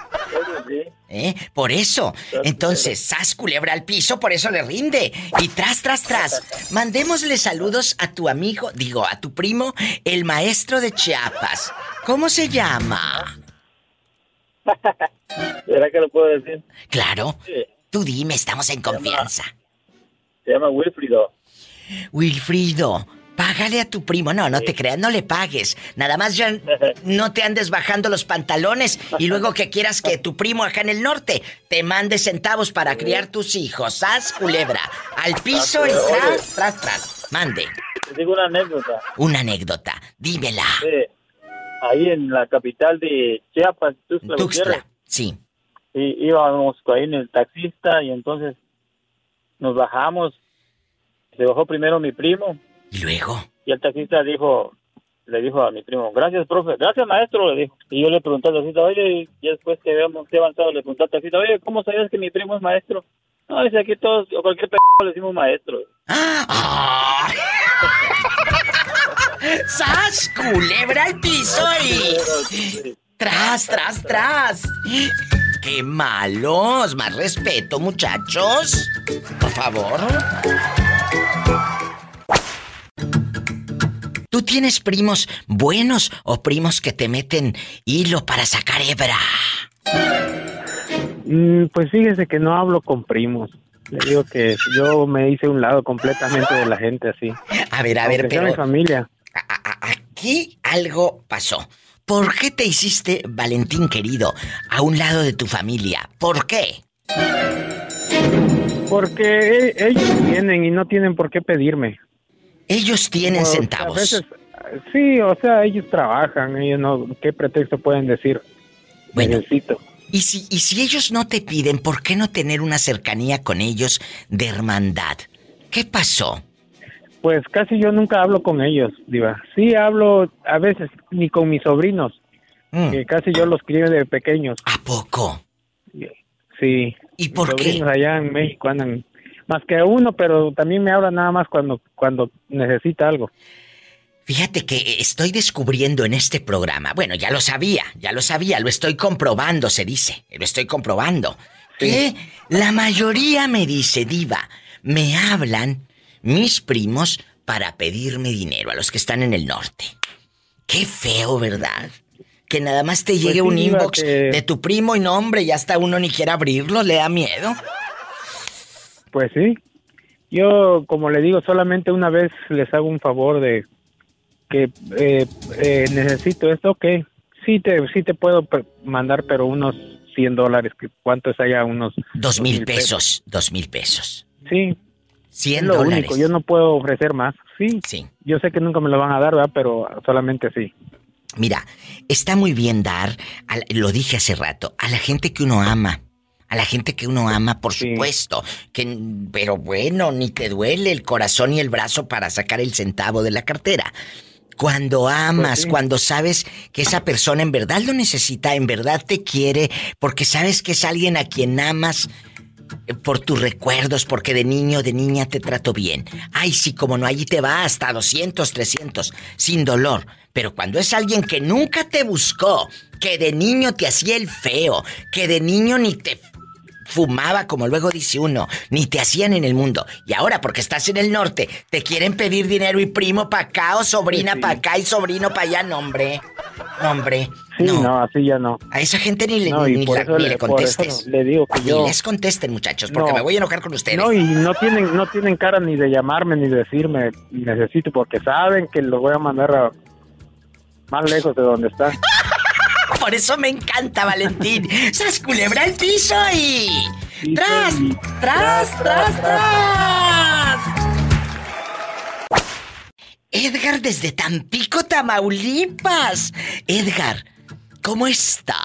¿Eh? Por eso. Entonces, sas culebra al piso, por eso le rinde. Y tras, tras, tras. Mandémosle saludos a tu amigo, digo, a tu primo, el maestro de Chiapas. ¿Cómo se llama? ¿Será que lo puedo decir? Claro. Sí. Tú dime, estamos en confianza. Se llama Wilfrido. Wilfrido, págale a tu primo. No, no te creas, no le pagues. Nada más ya no te andes bajando los pantalones y luego que quieras que tu primo acá en el norte te mande centavos para criar tus hijos. ¿Sas, culebra? Al piso y tras, tras, tras. Mande. Te digo una anécdota. Una anécdota. Dímela. Sí. Ahí en la capital de Chiapas, Tuxtla. Tuxtla. Sí. Y íbamos ahí en el taxista y entonces nos bajamos. Se bajó primero mi primo ¿Y luego? y el taxista dijo, le dijo a mi primo, gracias, profe, gracias, maestro, le dijo. Y yo le pregunté al taxista, oye, y después que habíamos avanzado, le pregunté al taxista, oye, ¿cómo sabías que mi primo es maestro? No, dice aquí todos, o cualquier p le decimos maestro. ¡Ah! ¡Sas, culebra al piso y... Tras, tras, tras. ¡Qué malos! Más respeto, muchachos. Por favor. ¿Tú tienes primos buenos o primos que te meten hilo para sacar hebra? Mm, pues fíjese que no hablo con primos. Le digo que yo me hice un lado completamente de la gente así. A ver, a ver, Aunque sea pero mi familia. Aquí algo pasó. ¿Por qué te hiciste, Valentín querido, a un lado de tu familia? ¿Por qué? Porque ellos tienen y no tienen por qué pedirme. Ellos tienen Como, centavos. a veces, sí, o sea, ellos trabajan, ellos no, ¿qué pretexto pueden decir? Necesito. Y si, y si ellos no te piden, ¿por qué no tener una cercanía con ellos de hermandad? ¿Qué pasó? Pues casi yo nunca hablo con ellos, diva. Sí hablo a veces ni con mis sobrinos, que casi yo los crié de pequeños. Mm. ¿A poco? Sí. ¿Y por Mis qué? sobrinos allá en México andan más que uno, pero también me hablan nada más cuando cuando necesita algo. Fíjate que estoy descubriendo en este programa, bueno, ya lo sabía, ya lo sabía, lo estoy comprobando, se dice, lo estoy comprobando, que la mayoría me dice, diva, me hablan mis primos para pedirme dinero a los que están en el norte. Qué feo, ¿verdad? Que nada más te Pues llegue un inbox que- de tu primo y no, hombre, ya hasta uno ni quiere abrirlo, le da miedo. Pues sí. Yo, como le digo, solamente una vez les hago un favor de que eh, eh, necesito esto, ok. Sí te, sí te puedo mandar, pero unos 100 dólares. que ¿Cuánto es allá? Unos Dos mil pesos, dos mil pesos. Sí. 100 es lo dólares. único. Yo no puedo ofrecer más. Sí. Sí. Yo sé que nunca me lo van a dar, ¿verdad? Pero solamente sí. Mira, está muy bien dar, a lo dije hace rato, a la gente que uno ama. A la gente que uno ama, por supuesto. Que, pero bueno, ni te duele el corazón y el brazo para sacar el centavo de la cartera. Cuando amas, Pues sí. cuando sabes que esa persona en verdad lo necesita, en verdad te quiere, porque sabes que es alguien a quien amas por tus recuerdos, porque de niño, de niña te trato bien. Ay, sí, como no, allí te va hasta 200, 300, sin dolor. Pero cuando es alguien que nunca te buscó, que de niño te hacía el feo, que de niño ni te fumaba, como luego dice uno, ni te hacían en el mundo. Y ahora, porque estás en el norte, te quieren pedir dinero y primo para acá o sobrina para acá y sobrino para allá, no, hombre. Sí, no. así ya no. A esa gente ni le, No, ni la- eso ni le- le por contestes. eso le digo que Ni les contesten, muchachos, porque No. me voy a enojar con ustedes. No, y no tienen, no tienen cara ni de llamarme ni decirme necesito, porque saben que lo voy a mandar a más lejos de donde está. Por eso me encanta, Valentín. ¡Sas culebra el piso y... ¡Tras! ¡Tras, tras, tras! Edgar desde Tampico, Tamaulipas. Edgar, ¿cómo está?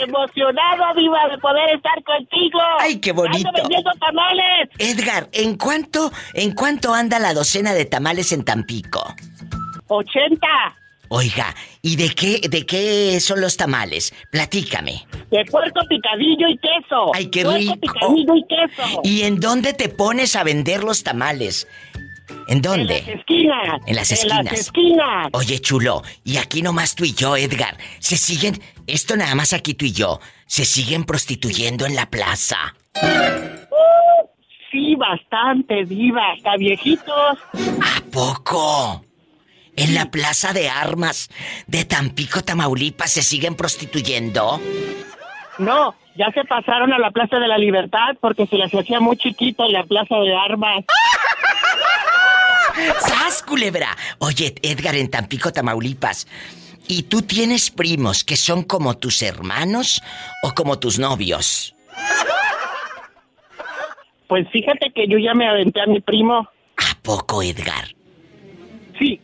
Emocionado, viva, de poder estar contigo. ¡Ay, qué bonito! ¡Ando vendiendo tamales! Edgar, ¿en cuánto, en cuánto anda la docena de tamales en Tampico? 80. Oiga, ¿y de qué, de qué son los tamales? Platícame. De puerco picadillo y queso. ¡Ay, qué Puerco rico! picadillo y queso. ¿Y en dónde te pones a vender los tamales? ¿En dónde? Esquinas. En las En esquinas. las esquinas. Oye, chulo, y aquí nomás tú y yo, Edgar. Se siguen, esto nada más aquí tú y yo, se siguen prostituyendo en la plaza. Sí, bastante, viva. Hasta viejitos. ¿A poco? en la plaza de armas de Tampico, Tamaulipas, se siguen prostituyendo? No, ya se pasaron a la Plaza de la Libertad porque se les hacía muy chiquito la Plaza de Armas. ¡Sas, culebra! Oye, Edgar, en Tampico, Tamaulipas, ¿y tú tienes primos que son como tus hermanos o como tus novios? Pues fíjate que yo ya me aventé a mi primo. ¿A poco, Edgar? Sí.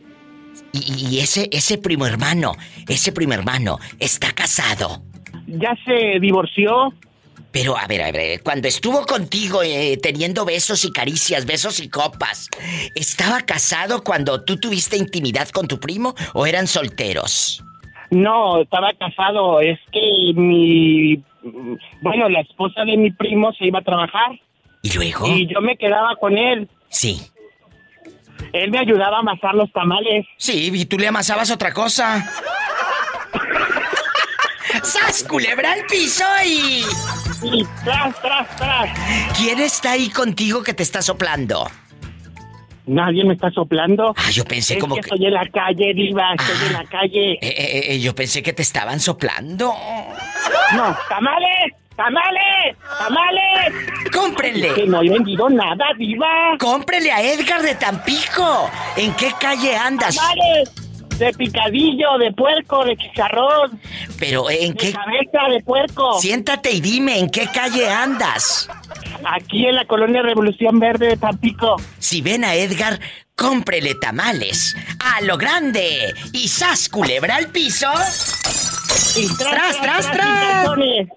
Y, y ese, ese primo hermano, ese primo hermano, ¿está casado? Ya se divorció. Pero, a ver, a ver, cuando estuvo contigo eh, teniendo besos y caricias, besos y copas, ¿estaba casado cuando tú tuviste intimidad con tu primo o eran solteros? No, estaba casado. Es que mi. Bueno, la esposa de mi primo se iba a trabajar. ¿Y luego? Y yo me quedaba con él. Sí. Él me ayudaba a amasar los tamales. Sí, y tú le amasabas otra cosa. ¡Sas, culebra al piso y... Y tras, tras, tras. ¿Quién está ahí contigo que te está soplando? Nadie me está soplando. Ah, yo pensé Es como que que... estoy en la calle, Diva, estoy en la calle. Eh, eh, eh, yo pensé que te estaban soplando. No, tamales, tamales, tamales. ¡Cómprenle! Que no he vendido nada, Diva. ¡Cómprele a Edgar de Tampico! ¿En qué calle andas? Tamales. De picadillo, de puerco, de chicharrón, Pero ¿en de qué... cabeza de puerco. Siéntate y dime, ¿en qué calle andas? Aquí en la colonia Revolución Verde de Tampico. Si ven a Edgar, cómprele tamales. ¡A lo grande! ¿Y sas, culebra al piso? Y ¡Tras, tras, tras! calzones.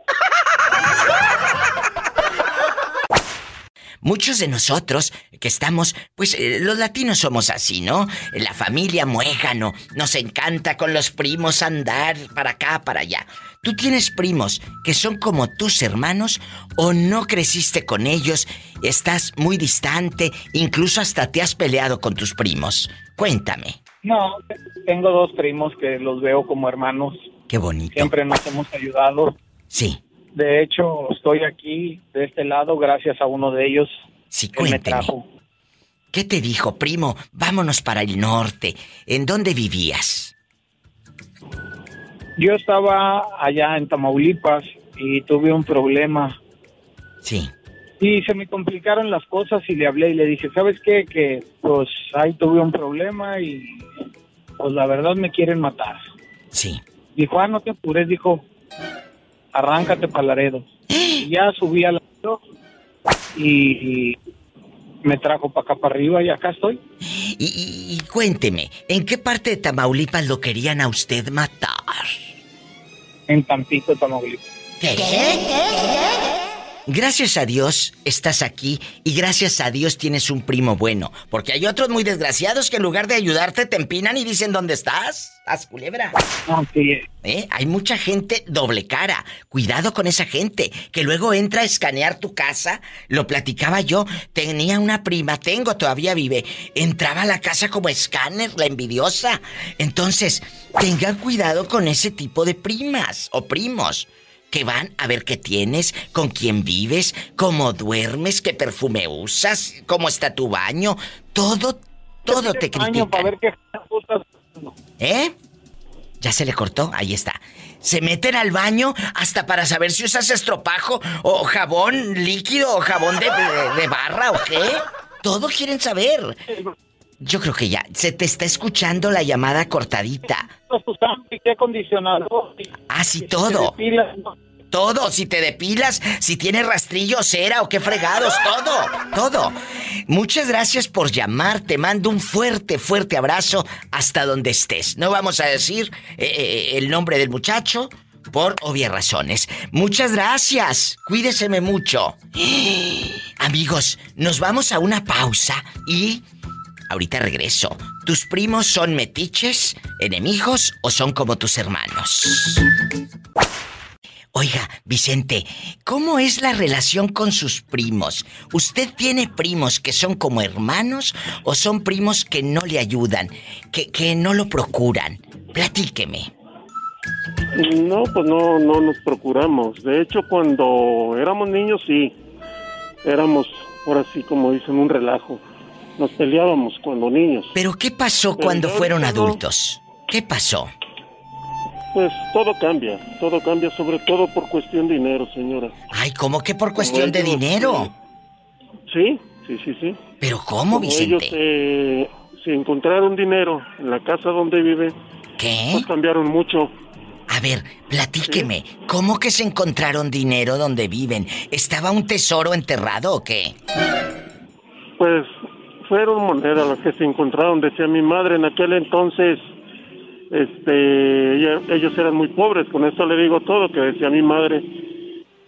Muchos de nosotros que estamos, pues eh, los latinos somos así, ¿no? La familia muégano, nos encanta con los primos andar para acá, para allá. ¿Tú tienes primos que son como tus hermanos o no creciste con ellos? Estás muy distante, incluso hasta te has peleado con tus primos. Cuéntame. No, tengo dos primos que los veo como hermanos. Qué bonito. Siempre nos hemos ayudado. Sí, De hecho, estoy aquí de este lado gracias a uno de ellos. Sí, cuéntame. ¿Qué te dijo, primo? Vámonos para el norte. ¿En dónde vivías? Yo estaba allá en Tamaulipas y tuve un problema. Sí. Y se me complicaron las cosas y le hablé y le dije, ¿sabes qué? Que pues ahí tuve un problema y pues la verdad me quieren matar. Sí. Dijo, ah, no te apures, dijo, arráncate para Laredo. Y ya subí al Laredo y, y me trajo para acá para arriba y acá estoy. Y, y- y cuénteme, ¿en qué parte de Tamaulipas lo querían a usted matar? En Tampico, Tamaulipas. Gracias a Dios estás aquí y gracias a Dios tienes un primo bueno. Porque hay otros muy desgraciados que en lugar de ayudarte te empinan y dicen ¿dónde estás? Haz culebra. Ah, sí. ¿Eh? Hay mucha gente doble cara. Cuidado con esa gente que luego entra a escanear tu casa. Lo platicaba yo. Tenía una prima, tengo, todavía vive. Entraba a la casa como escáner, la envidiosa. Entonces, tengan cuidado con ese tipo de primas o primos. Que van a ver qué tienes, con quién vives, cómo duermes, qué perfume usas, cómo está tu baño. Todo, todo te para critican. ver qué putas- ¿Eh? ¿Ya se le cortó? Ahí está. Se meten al baño hasta para saber si usas estropajo o jabón líquido o jabón de, de- de barra o qué. Todo quieren saber. Yo creo que ya. Se te está escuchando la llamada cortadita. Acondicionador. Ah, sí, Y si todo. Todo, si te depilas, si tienes rastrillo, cera o qué fregados, todo, todo. Muchas gracias por llamar, te mando un fuerte, fuerte abrazo hasta donde estés. No vamos a decir eh, eh, el nombre del muchacho por obvias razones. Muchas gracias, cuídeseme mucho. Amigos, nos vamos a una pausa y ahorita regreso. ¿Tus primos son metiches, enemigos o son como tus hermanos? Oiga, Vicente, ¿cómo es la relación con sus primos? ¿Usted tiene primos que son como hermanos o son primos que no le ayudan, que, que no lo procuran? Platíqueme. No, pues no, no nos procuramos. De hecho, cuando éramos niños, sí. Éramos, ahora sí, como dicen, un relajo. Nos peleábamos cuando niños. ¿Pero qué pasó Pero cuando fueron no. adultos? ¿Qué pasó? Pues todo cambia, todo cambia, sobre todo por cuestión de dinero, señora. Ay, ¿cómo que por cuestión de ellos, dinero? Sí, sí, sí, sí. ¿Pero cómo, Como Vicente? Ellos eh, se encontraron dinero en la casa donde vive. ¿Qué? Pues cambiaron mucho. A ver, platíqueme, ¿cómo que se encontraron dinero donde viven? ¿Estaba un tesoro enterrado o qué? Pues fueron monedas las que se encontraron, decía mi madre en aquel entonces. Este, ella- ellos eran muy pobres, con eso le digo todo, que decía mi madre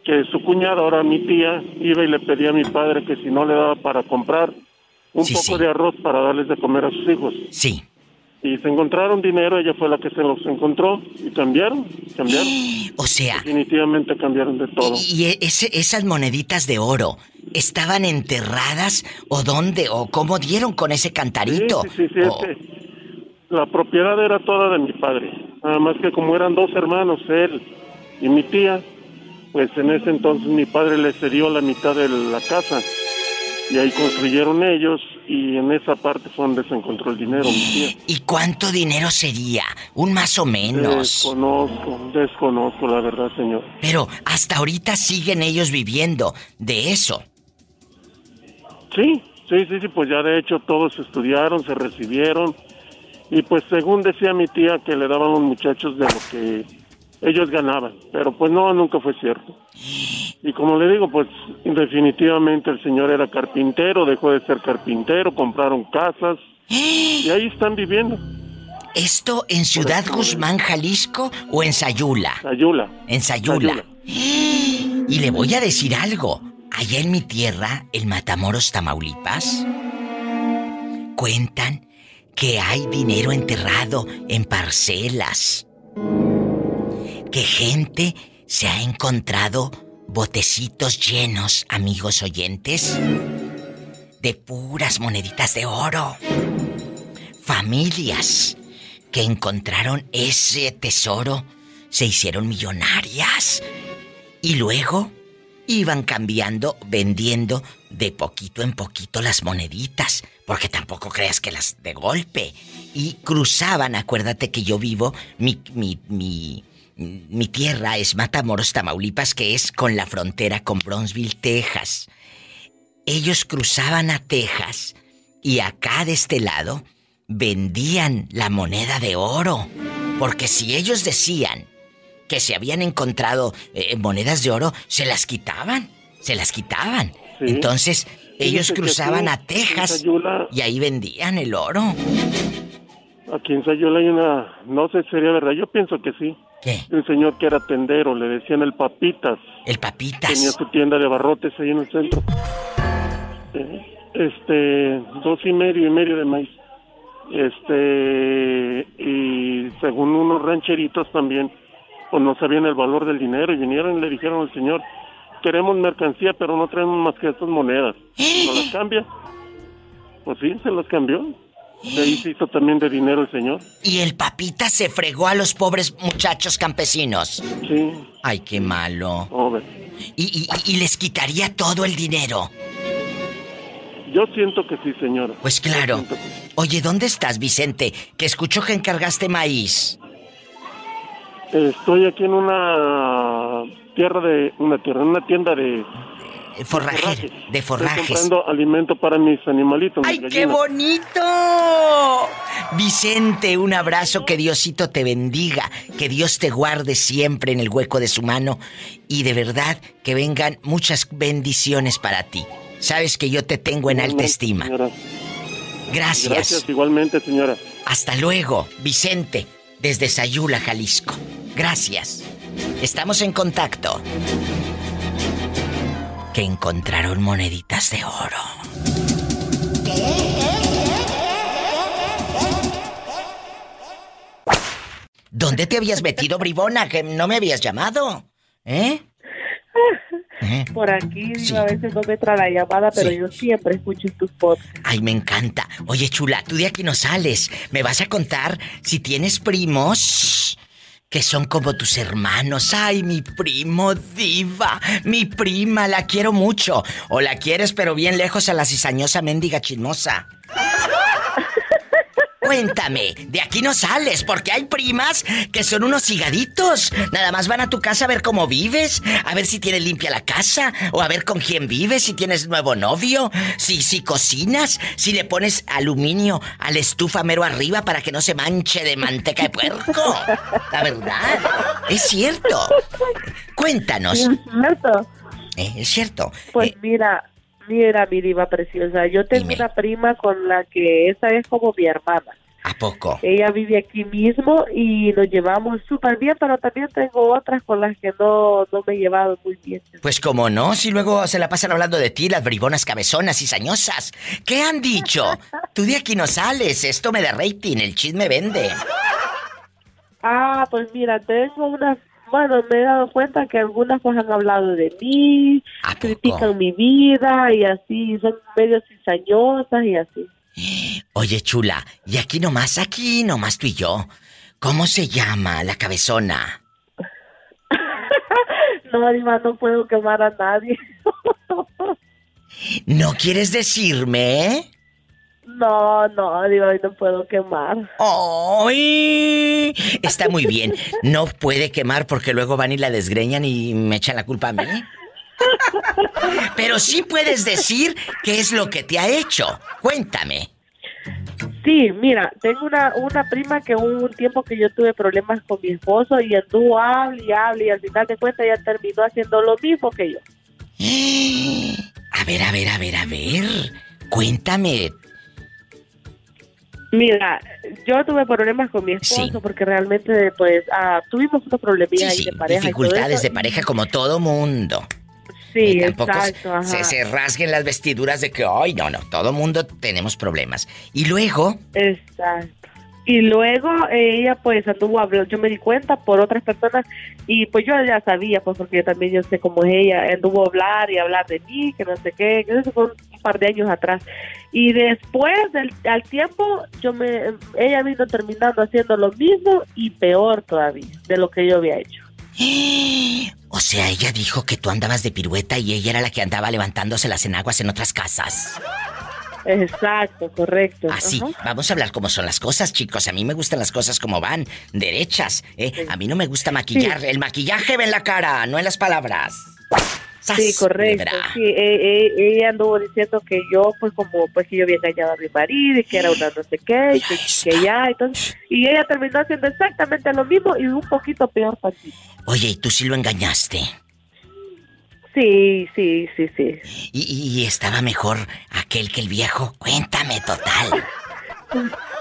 que su cuñada, ahora mi tía, iba y le pedía a mi padre que si no le daba para comprar un Sí, poco sí. de arroz para darles de comer a sus hijos. Sí. Y se encontraron dinero, ella fue la que se los encontró y cambiaron, cambiaron. O sea, Definitivamente cambiaron de todo. ¿y ese- esas moneditas de oro estaban enterradas o dónde o cómo dieron con ese cantarito? Sí, sí, sí, es que la propiedad era toda de mi padre. Nada más que como eran dos hermanos, él y mi tía, pues en ese entonces mi padre le cedió la mitad de la casa. Y ahí construyeron ellos y en esa parte fue donde se encontró el dinero, mi tía. ¿Y cuánto dinero sería? Un más o menos. Desconozco, desconozco la verdad, señor. Pero hasta ahorita siguen ellos viviendo de eso. Sí, sí, sí, sí, pues ya de hecho todos estudiaron, se recibieron y pues según decía mi tía que le daban los muchachos de lo que ellos ganaban, pero pues no, nunca fue cierto. Y como le digo, pues definitivamente el señor era carpintero, dejó de ser carpintero, compraron casas y ahí están viviendo. ¿Esto en Ciudad Guzmán, Jalisco o en Sayula? Sayula. En Sayula. Y le voy a decir algo. Allá en mi tierra, en Matamoros, Tamaulipas, cuentan que hay dinero enterrado en parcelas. Que gente se ha encontrado botecitos llenos, amigos oyentes, de puras moneditas de oro. Familias que encontraron ese tesoro se hicieron millonarias y luego iban cambiando, vendiendo de poquito en poquito las moneditas, porque tampoco creas que las de golpe. Y cruzaban, acuérdate que yo vivo, mi, mi, mi tierra es Matamoros, Tamaulipas, que es con la frontera con Bronzeville, Texas. Ellos cruzaban a Texas y acá de este lado vendían la moneda de oro. Porque si ellos decían que se habían encontrado eh, monedas de oro, se las quitaban. Se las quitaban. Sí. Entonces, ellos cruzaban aquí, a Texas Sayula- y ahí vendían el oro. Aquí en Sayula hay una, no sé si sería verdad, yo pienso que sí. ¿Qué? Un señor que era tendero, le decían el Papitas. El Papitas. Tenía su tienda de barrotes ahí en el centro. Eh, Este, dos y medio y medio de maíz. Este, y según unos rancheritos también, pues no sabían el valor del dinero y vinieron y le dijeron al señor, queremos mercancía, pero no traemos más que estas monedas. ¿No las cambia? Pues sí, se las cambió. De ahí se hizo también de dinero el señor. Y el papita se fregó a los pobres muchachos campesinos. Sí. Ay, qué malo. Y, y- y les quitaría todo el dinero. Yo siento que sí, señora. Pues claro. Oye, ¿dónde estás, Vicente? Que escucho que encargaste maíz. Estoy aquí en una tierra de una tierra, en una tienda de Forraje, de Estoy forrajes. comprando alimento para mis animalitos. ¡Ay, mis qué bonito! Vicente, un abrazo, que Diosito te bendiga, que Dios te guarde siempre en el hueco de su mano y de verdad que vengan muchas bendiciones para ti. Sabes que yo te tengo en alta estima. señora. Gracias. Gracias, igualmente, señora. Hasta luego, Vicente, desde Sayula, Jalisco. Gracias. Estamos en contacto. Que encontraron moneditas de oro. ¿Dónde te habías metido, bribona? Que no me habías llamado. ¿Eh? ¿Eh? Por aquí a veces no me entra la llamada, pero Sí. yo siempre escucho tus podcasts. Ay, me encanta. Oye, chula, tú de aquí no sales. ¿Me vas a contar si tienes primos que son como tus hermanos. Ay, mi primo diva, mi prima, la quiero mucho. O la quieres pero bien lejos a la cizañosa mendiga chismosa. Cuéntame, de aquí no sales, porque hay primas que son unos cigaditos. Nada más van a tu casa a ver cómo vives, a ver si tienes limpia la casa, o a ver con quién vives, si tienes nuevo novio, si, si cocinas, si le pones aluminio a la estufa mero arriba para que no se manche de manteca de puerco. La verdad, es cierto. Cuéntanos. Sí, es cierto. Eh, es cierto. Pues mira, mira, mi diva preciosa. Yo tengo una prima con la que esa es como mi hermana. ¿A poco? Ella vive aquí mismo y nos llevamos súper bien, pero también tengo otras con las que no, no me he llevado muy bien. Pues como no, si luego se la pasan hablando de ti, las bribonas cabezonas y sañosas. ¿Qué han dicho? Tú de aquí no sales, esto me da rating, el chisme vende. Ah, pues mira, tengo unas, bueno, me he dado cuenta que algunas pues han hablado de mí, critican mi vida y así, son medio cizañosas y así. Oye, chula, y aquí nomás, aquí nomás tú y yo. ¿Cómo se llama la cabezona? No, Diva, no puedo quemar a nadie. ¿No quieres decirme? No, no, Diva, no puedo quemar. ¡Ay! Está muy bien. No puede quemar porque luego van y la desgreñan y me echan la culpa a mí. Pero sí puedes decir qué es lo que te ha hecho. Cuéntame. Sí, mira, tengo una, una prima que hubo un tiempo que yo tuve problemas con mi esposo y anduvo, hable y hable y al final de cuentas ella terminó haciendo lo mismo que yo. A ver, a ver, a ver, a ver. Cuéntame. Mira, yo tuve problemas con mi esposo Sí. porque realmente, pues, ah, tuvimos unos problemillas ahí de pareja. Dificultades de pareja como todo mundo. Sí, Y tampoco exacto, se, se rasguen las vestiduras de que, ay, no, no, todo mundo tenemos problemas. Y luego, Exacto. Y luego ella pues anduvo hablando, yo me di cuenta por otras personas y pues yo ya sabía, pues porque también yo sé cómo es ella, anduvo a hablar y hablar de mí, que no sé qué, que eso fue un par de años atrás. Y después del al tiempo, yo me ella vino terminando haciendo lo mismo y peor todavía de lo que yo había hecho. o sea, ella dijo que tú andabas de pirueta y ella era la que andaba levantándose las enaguas en otras casas. Exacto, correcto. Así, Ajá. vamos a hablar cómo son las cosas, chicos. A mí me gustan las cosas como van, derechas. ¿eh? A mí no me gusta maquillar. El maquillaje ve en la cara, no en las palabras. ¡Sas! Sí, correcto. Sí, e- e- ella anduvo diciendo que yo, pues como, pues que yo había engañado a mi marido y que era una no sé qué, y que, que ya, entonces, y ella terminó haciendo exactamente lo mismo y un poquito peor para ti. Oye, ¿y tú sí lo engañaste? Sí, sí, sí, sí. ¿Y, y estaba mejor aquel que el viejo? Cuéntame, total.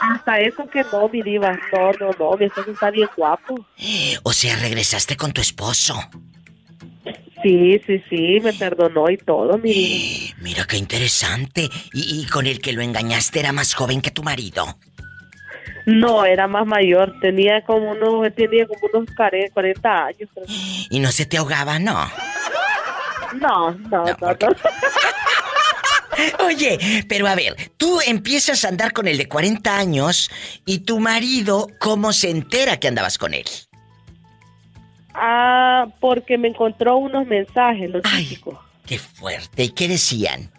Hasta eso que no, mi diva, no, no, no, mi esposo está bien guapo. O sea, regresaste con tu esposo. Sí, sí, sí, me perdonó y todo, mi diva. Mira qué interesante. ¿Y, y con el que lo engañaste era más joven que tu marido? No, era más mayor, tenía como unos, tenía como unos 40 40 años. creo. ¿Y no se te ahogaba, no? No, no, no, no. Oye, pero a ver, tú empiezas a andar con el de 40 años y tu marido, ¿cómo se entera que andabas con él? Ah, porque me encontró unos mensajes, los típicos. Qué fuerte. ¿Y qué decían?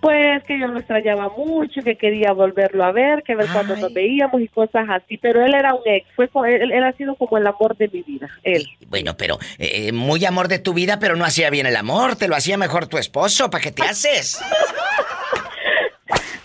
Pues que yo lo extrañaba mucho, que quería volverlo a ver, que ver cuando nos veíamos y cosas así. Pero él era un ex, fue él, él ha sido como el amor de mi vida, él. Bueno, pero eh, muy amor de tu vida, pero no hacía bien el amor, te lo hacía mejor tu esposo, ¿para qué te haces?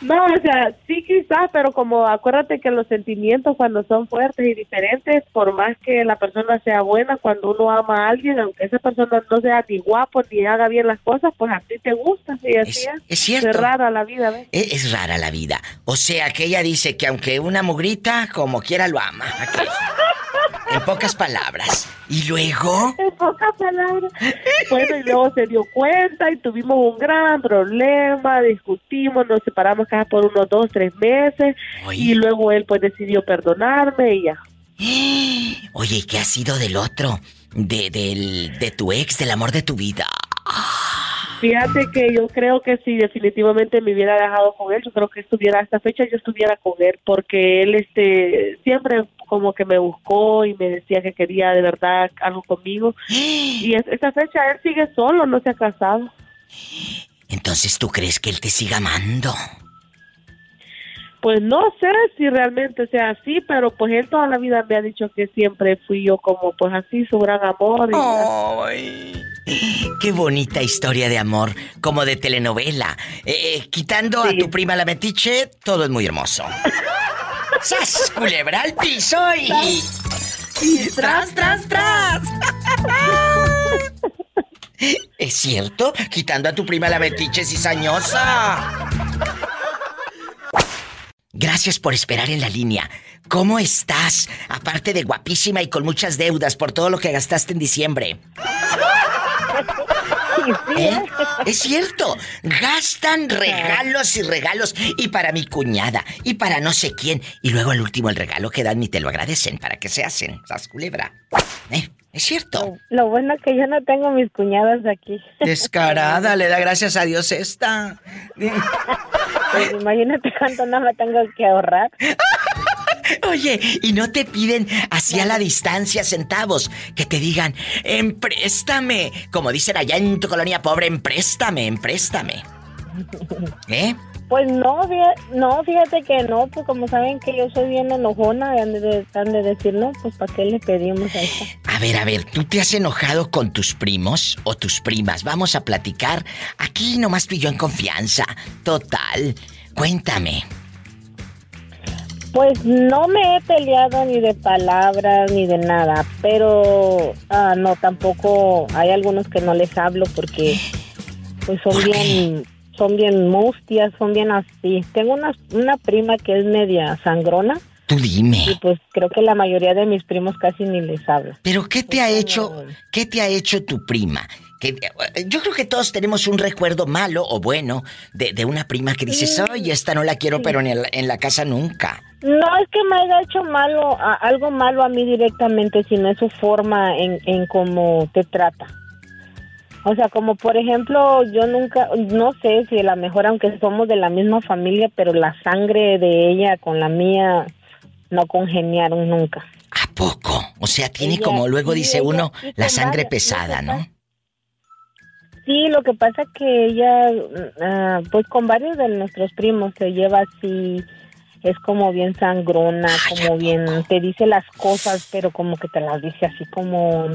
No, o sea, sí quizás, pero como acuérdate que los sentimientos cuando son fuertes y diferentes, por más que la persona sea buena, cuando uno ama a alguien, aunque esa persona no sea ni guapo ni haga bien las cosas, pues a ti te gusta. Y así es. es cierto. Es rara la vida, ¿ves? E- Es rara la vida. O sea, que ella dice que aunque una mugrita, como quiera lo ama. En pocas palabras. Y luego... En pocas palabras. Bueno, y luego se dio cuenta y tuvimos un gran problema, discutimos, nos separamos cada por unos dos, tres meses y luego él pues decidió perdonarme y ya. Oye, ¿y qué ha sido del otro? De, del, de tu ex, del amor de tu vida. Fíjate que yo creo que si definitivamente me hubiera dejado con él, yo creo que estuviera a esta fecha yo estuviera con él porque él este siempre como que me buscó y me decía que quería de verdad algo conmigo y es, esta fecha él sigue solo, no se ha casado. Entonces, ¿tú crees que él te siga amando? Pues no sé si realmente sea así, pero pues él toda la vida me ha dicho que siempre fui yo como pues así su gran amor. Ay, qué bonita historia de amor, como de telenovela. Eh, eh, quitando a tu prima la metiche, todo es muy hermoso. ¡Sas! Culebra al piso y... y tras, tras, tras. ¿Es cierto? Quitando a tu prima la metiche cizañosa. Gracias por esperar en la línea. ¿Cómo estás? Aparte de guapísima y con muchas deudas por todo lo que gastaste en diciembre. ¿Eh? Es cierto, gastan regalos y regalos y para mi cuñada y para no sé quién y luego al último el regalo que dan ni te lo agradecen para que se hacen, sas culebra. ¿Eh? Es cierto. Lo bueno es que yo no tengo mis cuñadas aquí. Descarada, le da gracias a Dios esta. Pues imagínate cuánto no me tengo que ahorrar. Oye, y no te piden así a la distancia centavos que te digan, empréstame, como dicen allá en tu colonia pobre, empréstame, empréstame. ¿Eh? Pues no, no, fíjate que no, pues como saben que yo soy bien enojona, han de, han de decir, no, pues ¿para qué le pedimos a esta? A ver, a ver, ¿tú te has enojado con tus primos o tus primas? Vamos a platicar. Aquí nomás tú y yo en confianza. Total. Cuéntame. Pues no me he peleado ni de palabras ni de nada, pero ah, no, tampoco hay algunos que no les hablo porque pues son bien son bien mustias, son bien así. Tengo una, una prima que es media sangrona. Tú dime. Y pues creo que la mayoría de mis primos casi ni les hablo. Pero ¿qué te ha hecho, qué te ha hecho tu prima? Que, yo creo que todos tenemos un recuerdo malo o bueno de, de una prima que dices, ay, esta no la quiero, pero en, en, la casa nunca. No es que me haya hecho malo, algo malo a mí directamente, sino es su forma en, en cómo te trata. O sea, como por ejemplo, yo nunca, no sé si a lo mejor, aunque somos de la misma familia, pero la sangre de ella con la mía no congeniaron nunca. ¿A poco? O sea, tiene como luego dice uno, la sangre pesada, ¿no? Sí, lo que pasa que ella, ah, pues con varios de nuestros primos se lleva así, es como bien sangrona, como bien, te dice las cosas, pero como que te las dice así como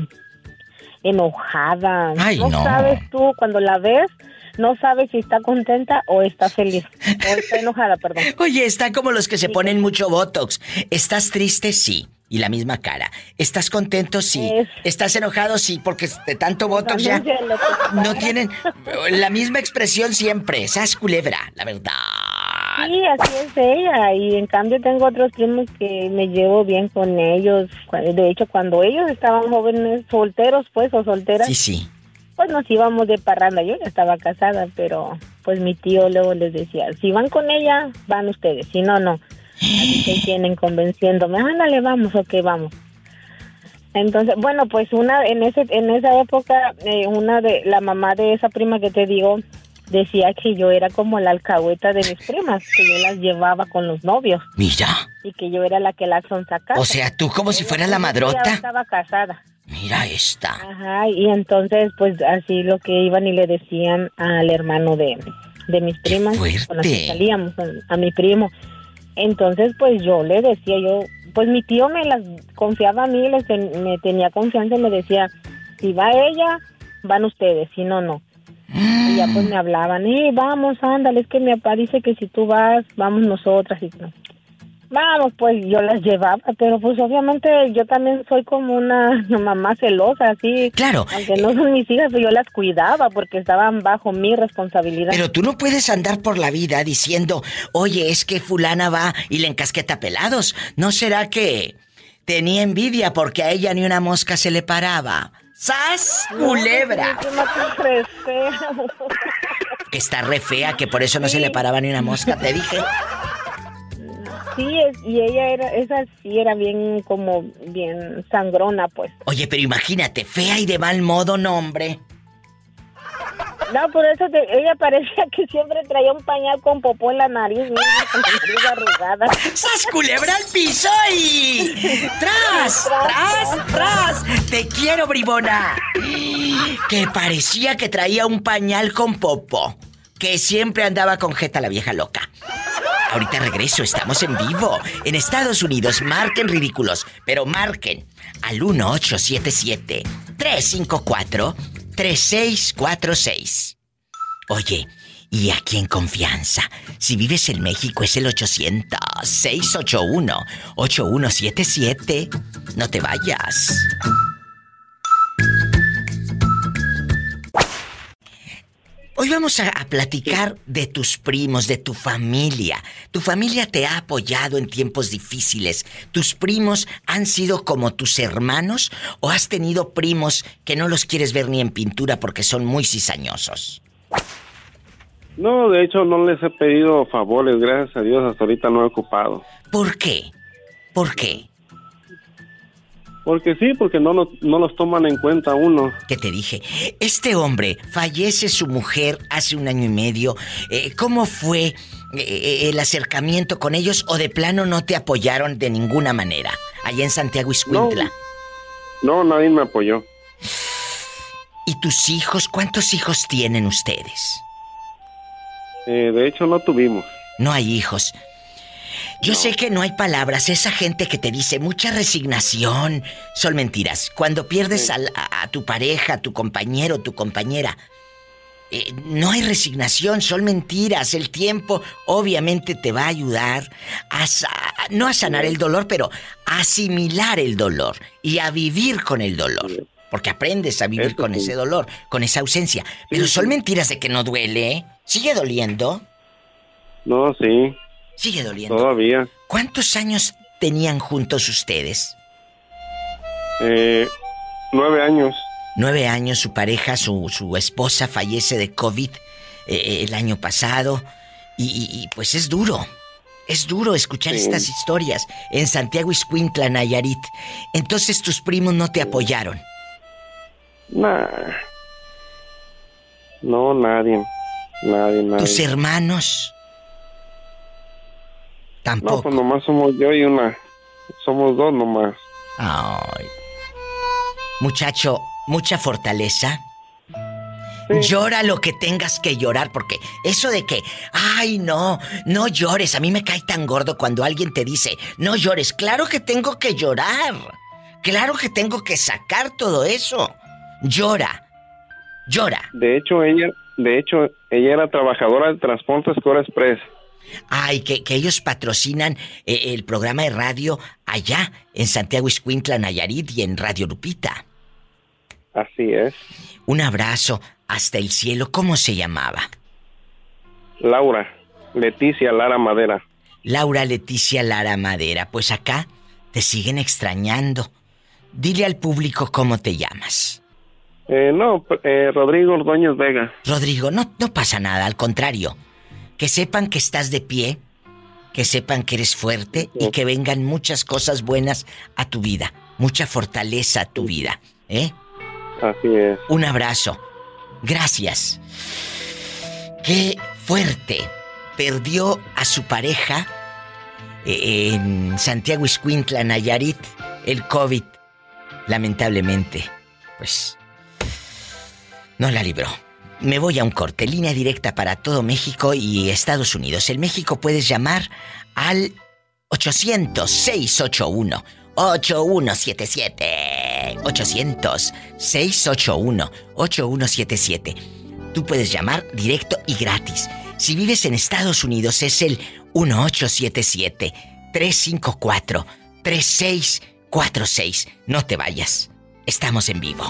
enojada. no, sabes tú cuando la ves, no sabes si está contenta o está feliz. O está enojada, perdón. Oye, está como los que se ponen mucho botox. ¿Estás triste? Sí. Y la misma cara. ¿Estás contento? Sí. ¿Estás enojado? Sí, porque de tanto botox ya no tienen la misma expresión siempre. Esa culebra, la verdad. Sí, así es ella. Y en cambio tengo otros primos que me llevo bien con ellos. De hecho, cuando ellos estaban jóvenes, solteros pues, o solteras. Sí, sí. Pues nos íbamos de parranda. Yo ya estaba casada, pero pues mi tío luego les decía, si van con ella, van ustedes. Si no, no. Así que tienen convenciéndome, ándale, vamos, ok, vamos. Entonces, bueno, pues una en ese en esa época eh, una de la mamá de esa prima que te digo decía que yo era como la alcahueta de mis primas, que yo las llevaba con los novios. Mira. Y que yo era la que las sacaba. O sea, tú como si fueras la madrota. Estaba casada. Mira esta. Ajá, y entonces pues así lo que iban y le decían al hermano de, de mis primas con las que salíamos, a, mi primo. Entonces pues yo le decía, yo, pues mi tío me las confiaba a mí, les me tenía confianza y me decía, si va ella, van ustedes, si no, no. Y ya pues me hablaban, eh, vamos, ándale, es que mi papá dice que si tú vas, vamos nosotras. Y vamos, pues yo las llevaba, pero pues obviamente yo también soy como una mamá celosa, así. Claro. Aunque no son mis hijas, yo las cuidaba porque estaban bajo mi responsabilidad. Pero tú no puedes andar por la vida diciendo, oye, es que fulana va y le encasqueta pelados. ¿No será que tenía envidia porque a ella ni una mosca se le paraba? ¡Sas, culebra! que está re fea, que por eso no se le paraba ni una mosca, te dije. Sí, y ella era, esa sí era bien como, bien sangrona, pues. Oye, pero imagínate, fea y de mal modo, no, hombre. No, por eso ella parecía que siempre traía un pañal con popó en la nariz, con la nariz arrugada. ¡Sas culebra al piso y... ¡Tras! ¡Tras! ¡Tras! ¡Te quiero, bribona! Que parecía que traía un pañal con popó. Que siempre andaba con jeta la vieja loca. Ahorita regreso, estamos en vivo. En Estados Unidos, marquen ridículos, pero marquen al 1877 354 3646. Oye, y aquí en confianza, si vives en México es el 800-681-8177. No te vayas. Hoy vamos a, platicar de tus primos, de tu familia. Tu familia te ha apoyado en tiempos difíciles. ¿Tus primos han sido como tus hermanos o has tenido primos que no los quieres ver ni en pintura porque son muy cizañosos? No, de hecho no les he pedido favores, gracias a Dios, hasta ahorita no he ocupado. ¿Por qué? ¿Por qué? Porque sí, porque no, no los toman en cuenta uno. ¿Qué te dije? Este hombre, fallece su mujer hace un año y medio. Eh, ¿Cómo fue eh, eh, el acercamiento con ellos o de plano no te apoyaron de ninguna manera? Allá en Santiago Iscuintla. No, no nadie me apoyó. ¿Y tus hijos? ¿Cuántos hijos tienen ustedes? de hecho, no tuvimos. No hay hijos. Yo sé que no hay palabras, esa gente que te dice mucha resignación, son mentiras. Cuando pierdes a, tu pareja, a tu compañero, tu compañera, eh, no hay resignación, son mentiras. El tiempo obviamente te va a ayudar a, no a sanar el dolor, pero a asimilar el dolor y a vivir con el dolor. Porque aprendes a vivir con ese dolor, con esa ausencia. Pero son mentiras de que no duele. ¿Sigue doliendo? No, sí. Sigue doliendo. Todavía. ¿Cuántos años tenían juntos ustedes? Eh, nueve años. Nueve años, su pareja, su, su esposa fallece de COVID eh, el año pasado. Y, pues es duro. Es duro escuchar estas historias en Santiago Iscuintla, Nayarit. Entonces tus primos no te apoyaron. Nah. No, nadie. Nadie, nadie. ¿Tus hermanos? Tampoco. No, pues nomás somos yo y una. Somos dos nomás. Ay. Muchacho, mucha fortaleza. Llora lo que tengas que llorar, porque eso de que, ay, no, no llores, a mí me cae tan gordo cuando alguien te dice, no llores, claro que tengo que llorar, claro que tengo que sacar todo eso. Llora, llora. De hecho, ella, de hecho, ella era trabajadora de Transporte Score Express. Ay, que, ellos patrocinan eh, el programa de radio allá en Santiago Iscuintla, Nayarit y en Radio Lupita. Así es. Un abrazo hasta el cielo. ¿Cómo se llamaba? Laura. Leticia Lara Madera. Laura Leticia Lara Madera. Pues acá te siguen extrañando. Dile al público cómo te llamas. Eh, no, eh, Rodrigo Ordóñez Vega. Rodrigo, no, no pasa nada, al contrario que sepan que estás de pie, que sepan que eres fuerte y que vengan muchas cosas buenas a tu vida, mucha fortaleza a tu vida, ¿eh? Así es. Un abrazo. Gracias. Qué fuerte. Perdió a su pareja eh, en Santiago Iscuintla, Nayarit, el COVID. Lamentablemente, pues no la libró. Me voy a un corte, línea directa para todo México y Estados Unidos. En México puedes llamar al 800-681-8177. 800-681-8177. Tú puedes llamar directo y gratis. Si vives en Estados Unidos es el 1877-354-3646. No te vayas. Estamos en vivo.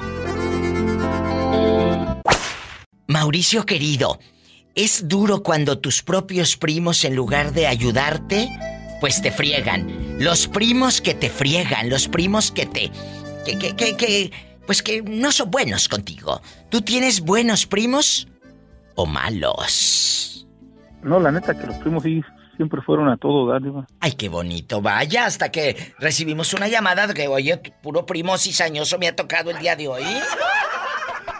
Mauricio querido, ¿es duro cuando tus propios primos en lugar de ayudarte, pues te friegan? Los primos que te friegan, los primos que te... que, que, que, que pues que no son buenos contigo. ¿Tú tienes buenos primos o malos? No, la neta que los primos sí siempre fueron a todo dar, Ay, qué bonito. Vaya, hasta que recibimos una llamada de que, oye, puro primo cizañoso me ha tocado el día de hoy.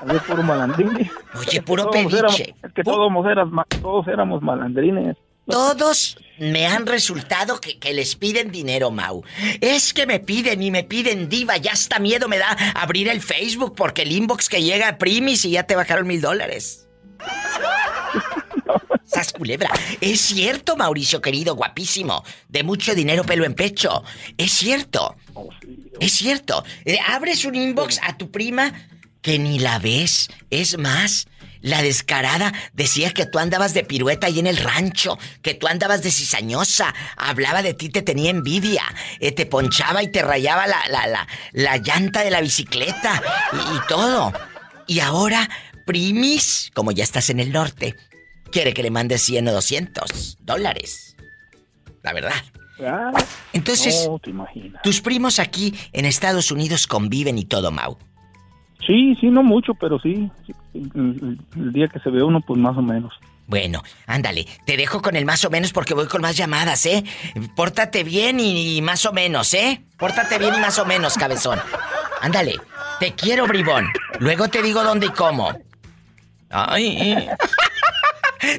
Había puro malandrín. Oye, puro éramos- pediche. es que todos, ma- todos éramos malandrines. Todos me han resultado que, que les piden dinero, Mau. Es que me piden y me piden diva. Ya hasta miedo me da abrir el Facebook porque el inbox que llega a Primis y ya te bajaron mil dólares. Sas culebra. Es cierto, Mauricio querido, guapísimo. De mucho dinero, pelo en pecho. Es cierto. Es cierto. Eh, abres un inbox a tu prima que ni la ves. Es más, la descarada decía que tú andabas de pirueta ahí en el rancho, que tú andabas de cizañosa, hablaba de ti, te tenía envidia, eh, te ponchaba y te rayaba la, la, la, la llanta de la bicicleta y, y todo. Y ahora, primis, como ya estás en el norte, quiere que le mandes 100 o 200 dólares. La verdad. Entonces, No, te imaginas. tus primos aquí en Estados Unidos conviven y todo, Mau. Sí, sí, no mucho, pero sí. sí, El, el- el día que se ve uno, pues más o menos. Bueno, ándale, te dejo con el más o menos porque voy con más llamadas, ¿eh? Pórtate bien y, y más o menos, ¿eh? Pórtate bien y más o menos, cabezón. Ándale, te quiero, bribón. Luego te digo dónde y cómo. Ay.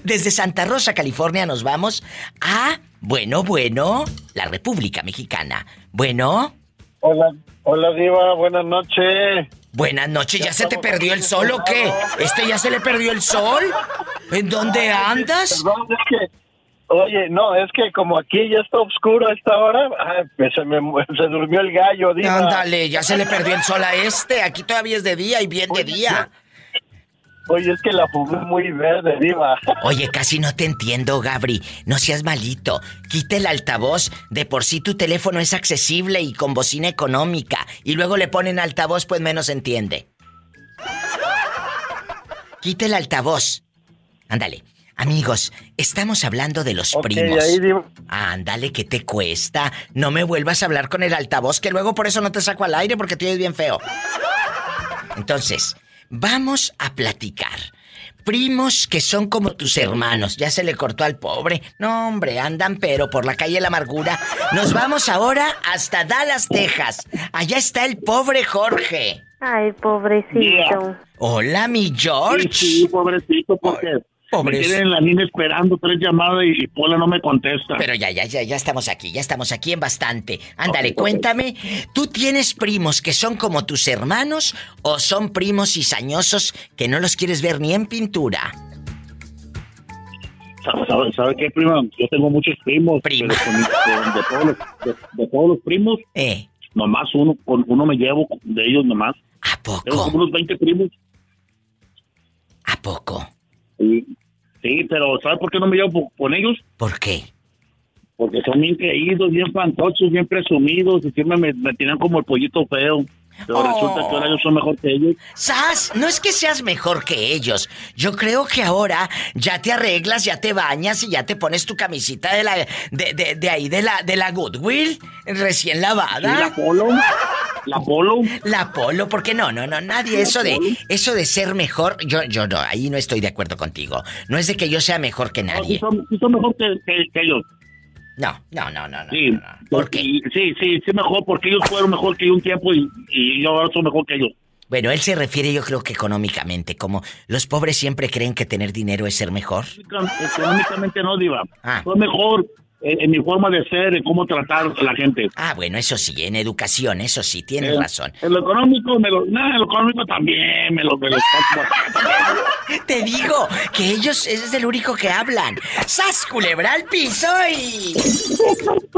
Desde Santa Rosa, California, nos vamos a, bueno, bueno, la República Mexicana. Bueno, Hola, hola Diva, buenas noches. Buenas noches, ¿ya se te perdió el sol o qué? ¿Este ya se le perdió el sol? ¿En dónde andas? Perdón, es que, oye, no, es que como aquí ya está oscuro a esta hora, se me se durmió el gallo, Diva. Ándale, ya se le perdió el sol a este. Aquí todavía es de día y bien de día. Oye, es que la fumé muy verde, Diva. Oye, casi no te entiendo, Gabri. No seas malito. Quita el altavoz. De por sí tu teléfono es accesible y con bocina económica. Y luego le ponen altavoz, pues menos entiende. Quita el altavoz. Ándale. Amigos, estamos hablando de los primos. ahí. Ándale, ¿qué te cuesta? No me vuelvas a hablar con el altavoz, que luego por eso no te saco al aire porque te oyes bien feo. Entonces, vamos a platicar. Primos que son como tus hermanos. Ya se le cortó al pobre. No, hombre, andan pero por la calle de la amargura. Nos vamos ahora hasta Dallas, Texas. Allá está el pobre Jorge. Ay, pobrecito. Hola, mi George. Sí, sí, pobrecito, porque Pobres. me tienen en la línea esperando tres llamadas y, y Pola no me contesta. Pero ya, ya, ya, ya estamos aquí, ya estamos aquí en bastante. Ándale, cuéntame, ¿tú tienes primos que son como tus hermanos o son primos cizañosos que no los quieres ver ni en pintura? ¿Sabe, sabe, sabe qué, prima? Yo tengo muchos primos. pero con mi- con- de, todos los, de, de todos los primos, Eh. nomás uno, con uno me llevo de ellos nomás. ¿A poco? Tengo como unos 20 primos. ¿A poco? Sí, sí, pero ¿sabe por qué no me llevo con ellos? ¿Por qué? Porque son bien creídos, bien fantoches, bien presumidos y siempre me, me tiran como el pollito feo. Pero Oh. resulta que ahora yo soy mejor que ellos. Sas, no es que seas mejor que ellos. Yo creo que ahora ya te arreglas, ya te bañas y ya te pones tu camisita de la de, de, de ahí de la de la Goodwill recién lavada. Sí, la Polo. La Polo. La Polo, porque no, no, no, nadie eso de eso de ser mejor, yo yo no, ahí no estoy de acuerdo contigo. No es de que yo sea mejor que No, sí nadie. son, sí son mejor que, que- que ellos. No, no, no, no, no. Sí, ¿Por qué? Sí, sí, sí, mejor, porque ellos fueron mejor que yo un tiempo y, y yo ahora soy mejor que ellos. Bueno, él se refiere yo creo que económicamente, como los pobres siempre creen que tener dinero es ser mejor. Económicamente no, Diva. Ah. Soy mejor en, en mi forma de ser, en cómo tratar a la gente. Ah, bueno, eso sí, en educación, eso sí, tienes Eh, razón. En lo económico, me lo, no, en lo económico también, me lo, me lo Te digo que ellos ese es el único que hablan. ¡Sas culebra al piso y.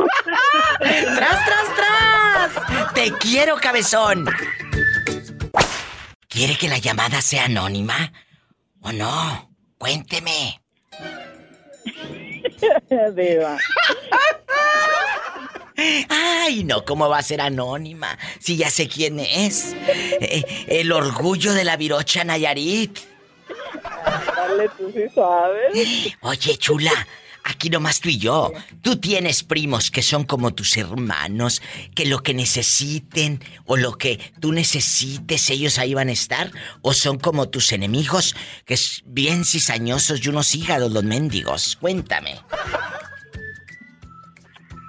¡Tras, tras, tras! ¡Te quiero, cabezón! ¿Quiere que la llamada sea anónima? ¿O no? Cuénteme. Diva. Ay, no, ¿cómo va a ser anónima? Si ya sé quién es. Eh, el orgullo de la virocha Nayarit. Dale, tú sí sabes. Oye, chula, aquí nomás tú y yo. Tú tienes primos que son como tus hermanos, que lo que necesiten o lo que tú necesites, ellos ahí van a estar. O son como tus enemigos, que es bien cizañosos y unos hígados los mendigos. Cuéntame.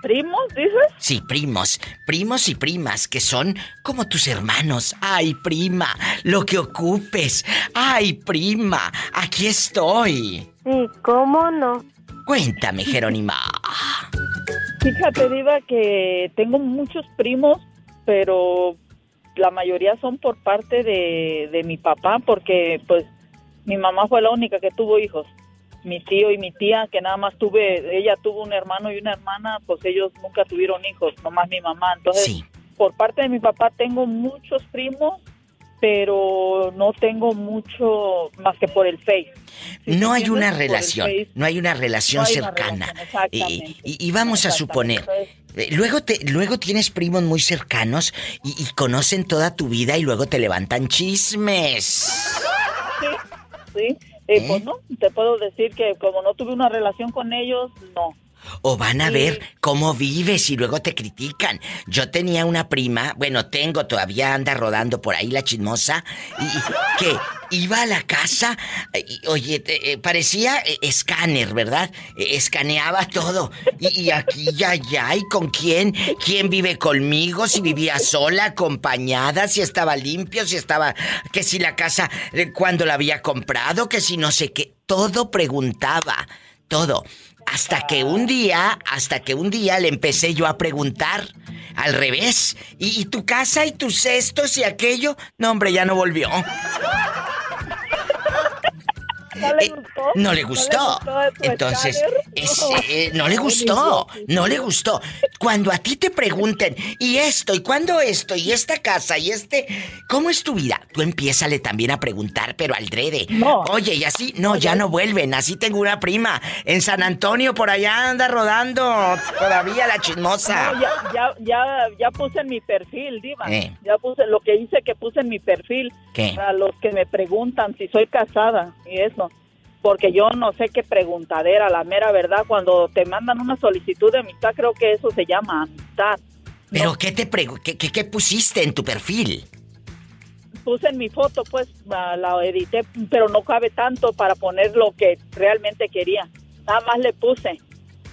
¿Primos, dices? Sí, primos, primos y primas, que son como tus hermanos. Ay, prima, lo que ocupes. Ay, prima, aquí estoy. Sí, ¿cómo no? Cuéntame, Jerónima. Fíjate, Diva, que tengo muchos primos, pero la mayoría son por parte de, de mi papá, porque pues mi mamá fue la única que tuvo hijos. Mi tío y mi tía, que nada más tuve, ella tuvo un hermano y una hermana, pues ellos nunca tuvieron hijos, nomás mi mamá. Entonces, por parte de mi papá tengo muchos primos, pero no tengo mucho más que por el Face. No hay una relación, Face. no hay una relación No hay una cercana. relación. Y, y- y vamos a suponer, eh, luego te, luego tienes primos muy cercanos y, y conocen toda tu vida y luego te levantan chismes. Sí, sí. Eh, Pues no, te puedo decir que como no tuve una relación con ellos, no. O van a Sí. ver cómo vives y luego te critican. Yo tenía una prima, bueno, tengo, todavía anda rodando por ahí la chismosa, y, que iba a la casa, y, oye, te- eh, parecía eh, escáner, ¿verdad? Eh, escaneaba todo. Y, y aquí y allá, ¿y con quién? ¿Quién vive conmigo? Si vivía sola, acompañada, si estaba limpio, si estaba... Que si la casa, eh, cuando la había comprado, que si no sé qué. Todo preguntaba, todo. Hasta que un día, hasta que un día le empecé yo a preguntar al revés. ¿Y, tu casa y tus cestos y aquello? No, hombre, ya no volvió. ¿No le gustó? No le gustó. Entonces, es- eh, no le gustó. No le gustó. Cuando a ti te pregunten, ¿y esto? ¿Y cuándo esto? ¿Y esta casa? ¿Y este? ¿Cómo es tu vida? Tú empiézale también a preguntar, pero al drede. No. Oye, y así, no, ya no vuelven. Así tengo una prima. En San Antonio, por allá anda rodando todavía la chismosa. No, ya, ya, ya, ya puse en mi perfil, Diva. Eh. Ya puse lo que hice que puse en mi perfil. ¿Qué? A los que me preguntan si soy casada y eso. Porque yo no sé qué preguntadera, la mera verdad. Cuando te mandan una solicitud de amistad, creo que eso se llama amistad. ¿Pero qué te pregu- qué, qué, qué pusiste en tu perfil? Puse en mi foto, pues la, la edité, pero no cabe tanto para poner lo que realmente quería. Nada más le puse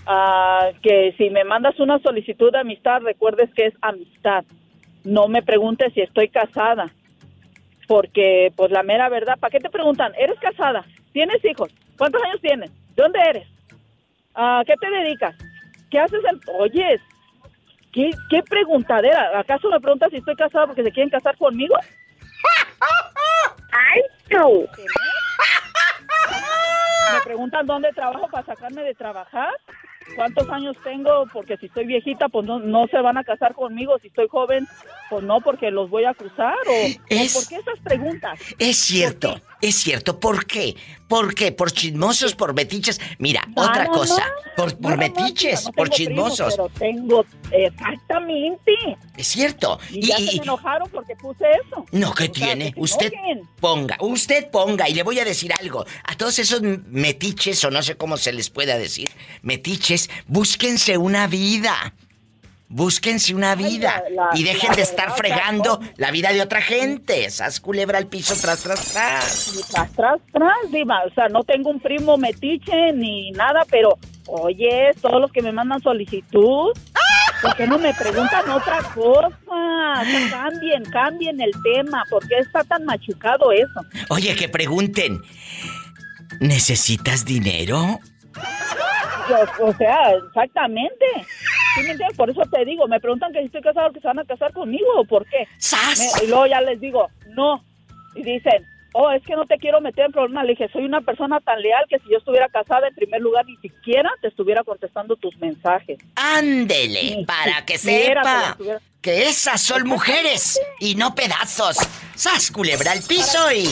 ah, que si me mandas una solicitud de amistad, recuerdes que es amistad. No me preguntes si estoy casada. Porque, pues la mera verdad, ¿para qué te preguntan? ¿Eres casada? ¿Tienes hijos? ¿Cuántos años tienes? ¿De dónde eres? ¿A qué te dedicas? ¿Qué haces? En... Oyes, ¿qué, ¿qué preguntadera? ¿Acaso me preguntas si estoy casada porque se quieren casar conmigo? ¡Ay, tú! Me preguntan dónde trabajo para sacarme de trabajar. ¿Cuántos años tengo? Porque si estoy viejita, pues no, no se van a casar conmigo. Si estoy joven, pues no, porque los voy a acusar. ¿O, Es- o por qué esas preguntas? Es cierto, es cierto. ¿Por qué? ¿Por qué? ¿Por chismosos, por metiches? Mira, No, otra no, cosa. no. Por, metiches, por chismosos. pero tengo, exactamente. Es cierto. Y, Y, ya y- se me enojaron porque puse eso. no, ¿qué O sea, tiene? que Usted enojen. ponga, usted ponga. Y le voy a decir algo. A todos esos metiches, o no sé cómo se les pueda decir, metiches, búsquense una vida. Búsquense una vida. la- y dejen la de estar fregando la vida de otra gente. Sas culebra al piso tras, tras, tras. Tras, tras, tras, diva. O sea, no tengo un primo metiche ni nada, pero, oye, todos los que me mandan solicitud, ¿por qué no me preguntan otra cosa? Sea, cambien, cambien el tema. ¿Por qué está tan machucado eso? Oye, que pregunten. ¿Necesitas dinero? Yo- o sea, exactamente. ¿Sí me entiendes? Por eso te digo, me preguntan que si estoy casado, que se van a casar conmigo o por qué. Me- y luego ya les digo, no. Y dicen, oh, es que no te quiero meter en problemas. Le dije, soy una persona tan leal que si yo estuviera casada, en primer lugar, ni siquiera te estuviera contestando tus mensajes. Ándele, Ni para que sepa que esas son mujeres y no pedazos. ¡Sas, culebra al piso y...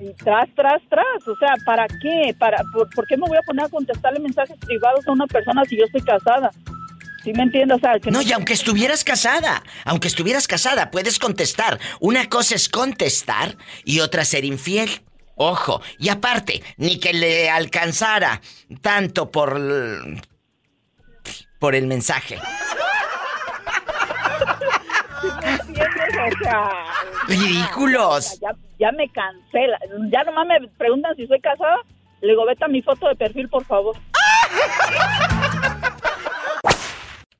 Y tras, tras, tras. O sea, ¿para qué? ¿Para, por, por qué me voy a poner a contestarle mensajes privados a una persona si yo estoy casada? ¿Sí me entiendes? O sea, que No, y aunque estuvieras casada, aunque estuvieras casada, puedes contestar. Una cosa es contestar y otra ser infiel. Ojo, y aparte, ni que le alcanzara tanto por... l- por el mensaje. ¿Entiendes? O sea, Ridículos. ya, ya me cancela. Ya nomás me preguntan si soy casada. Le digo, vete a mi foto de perfil, por favor.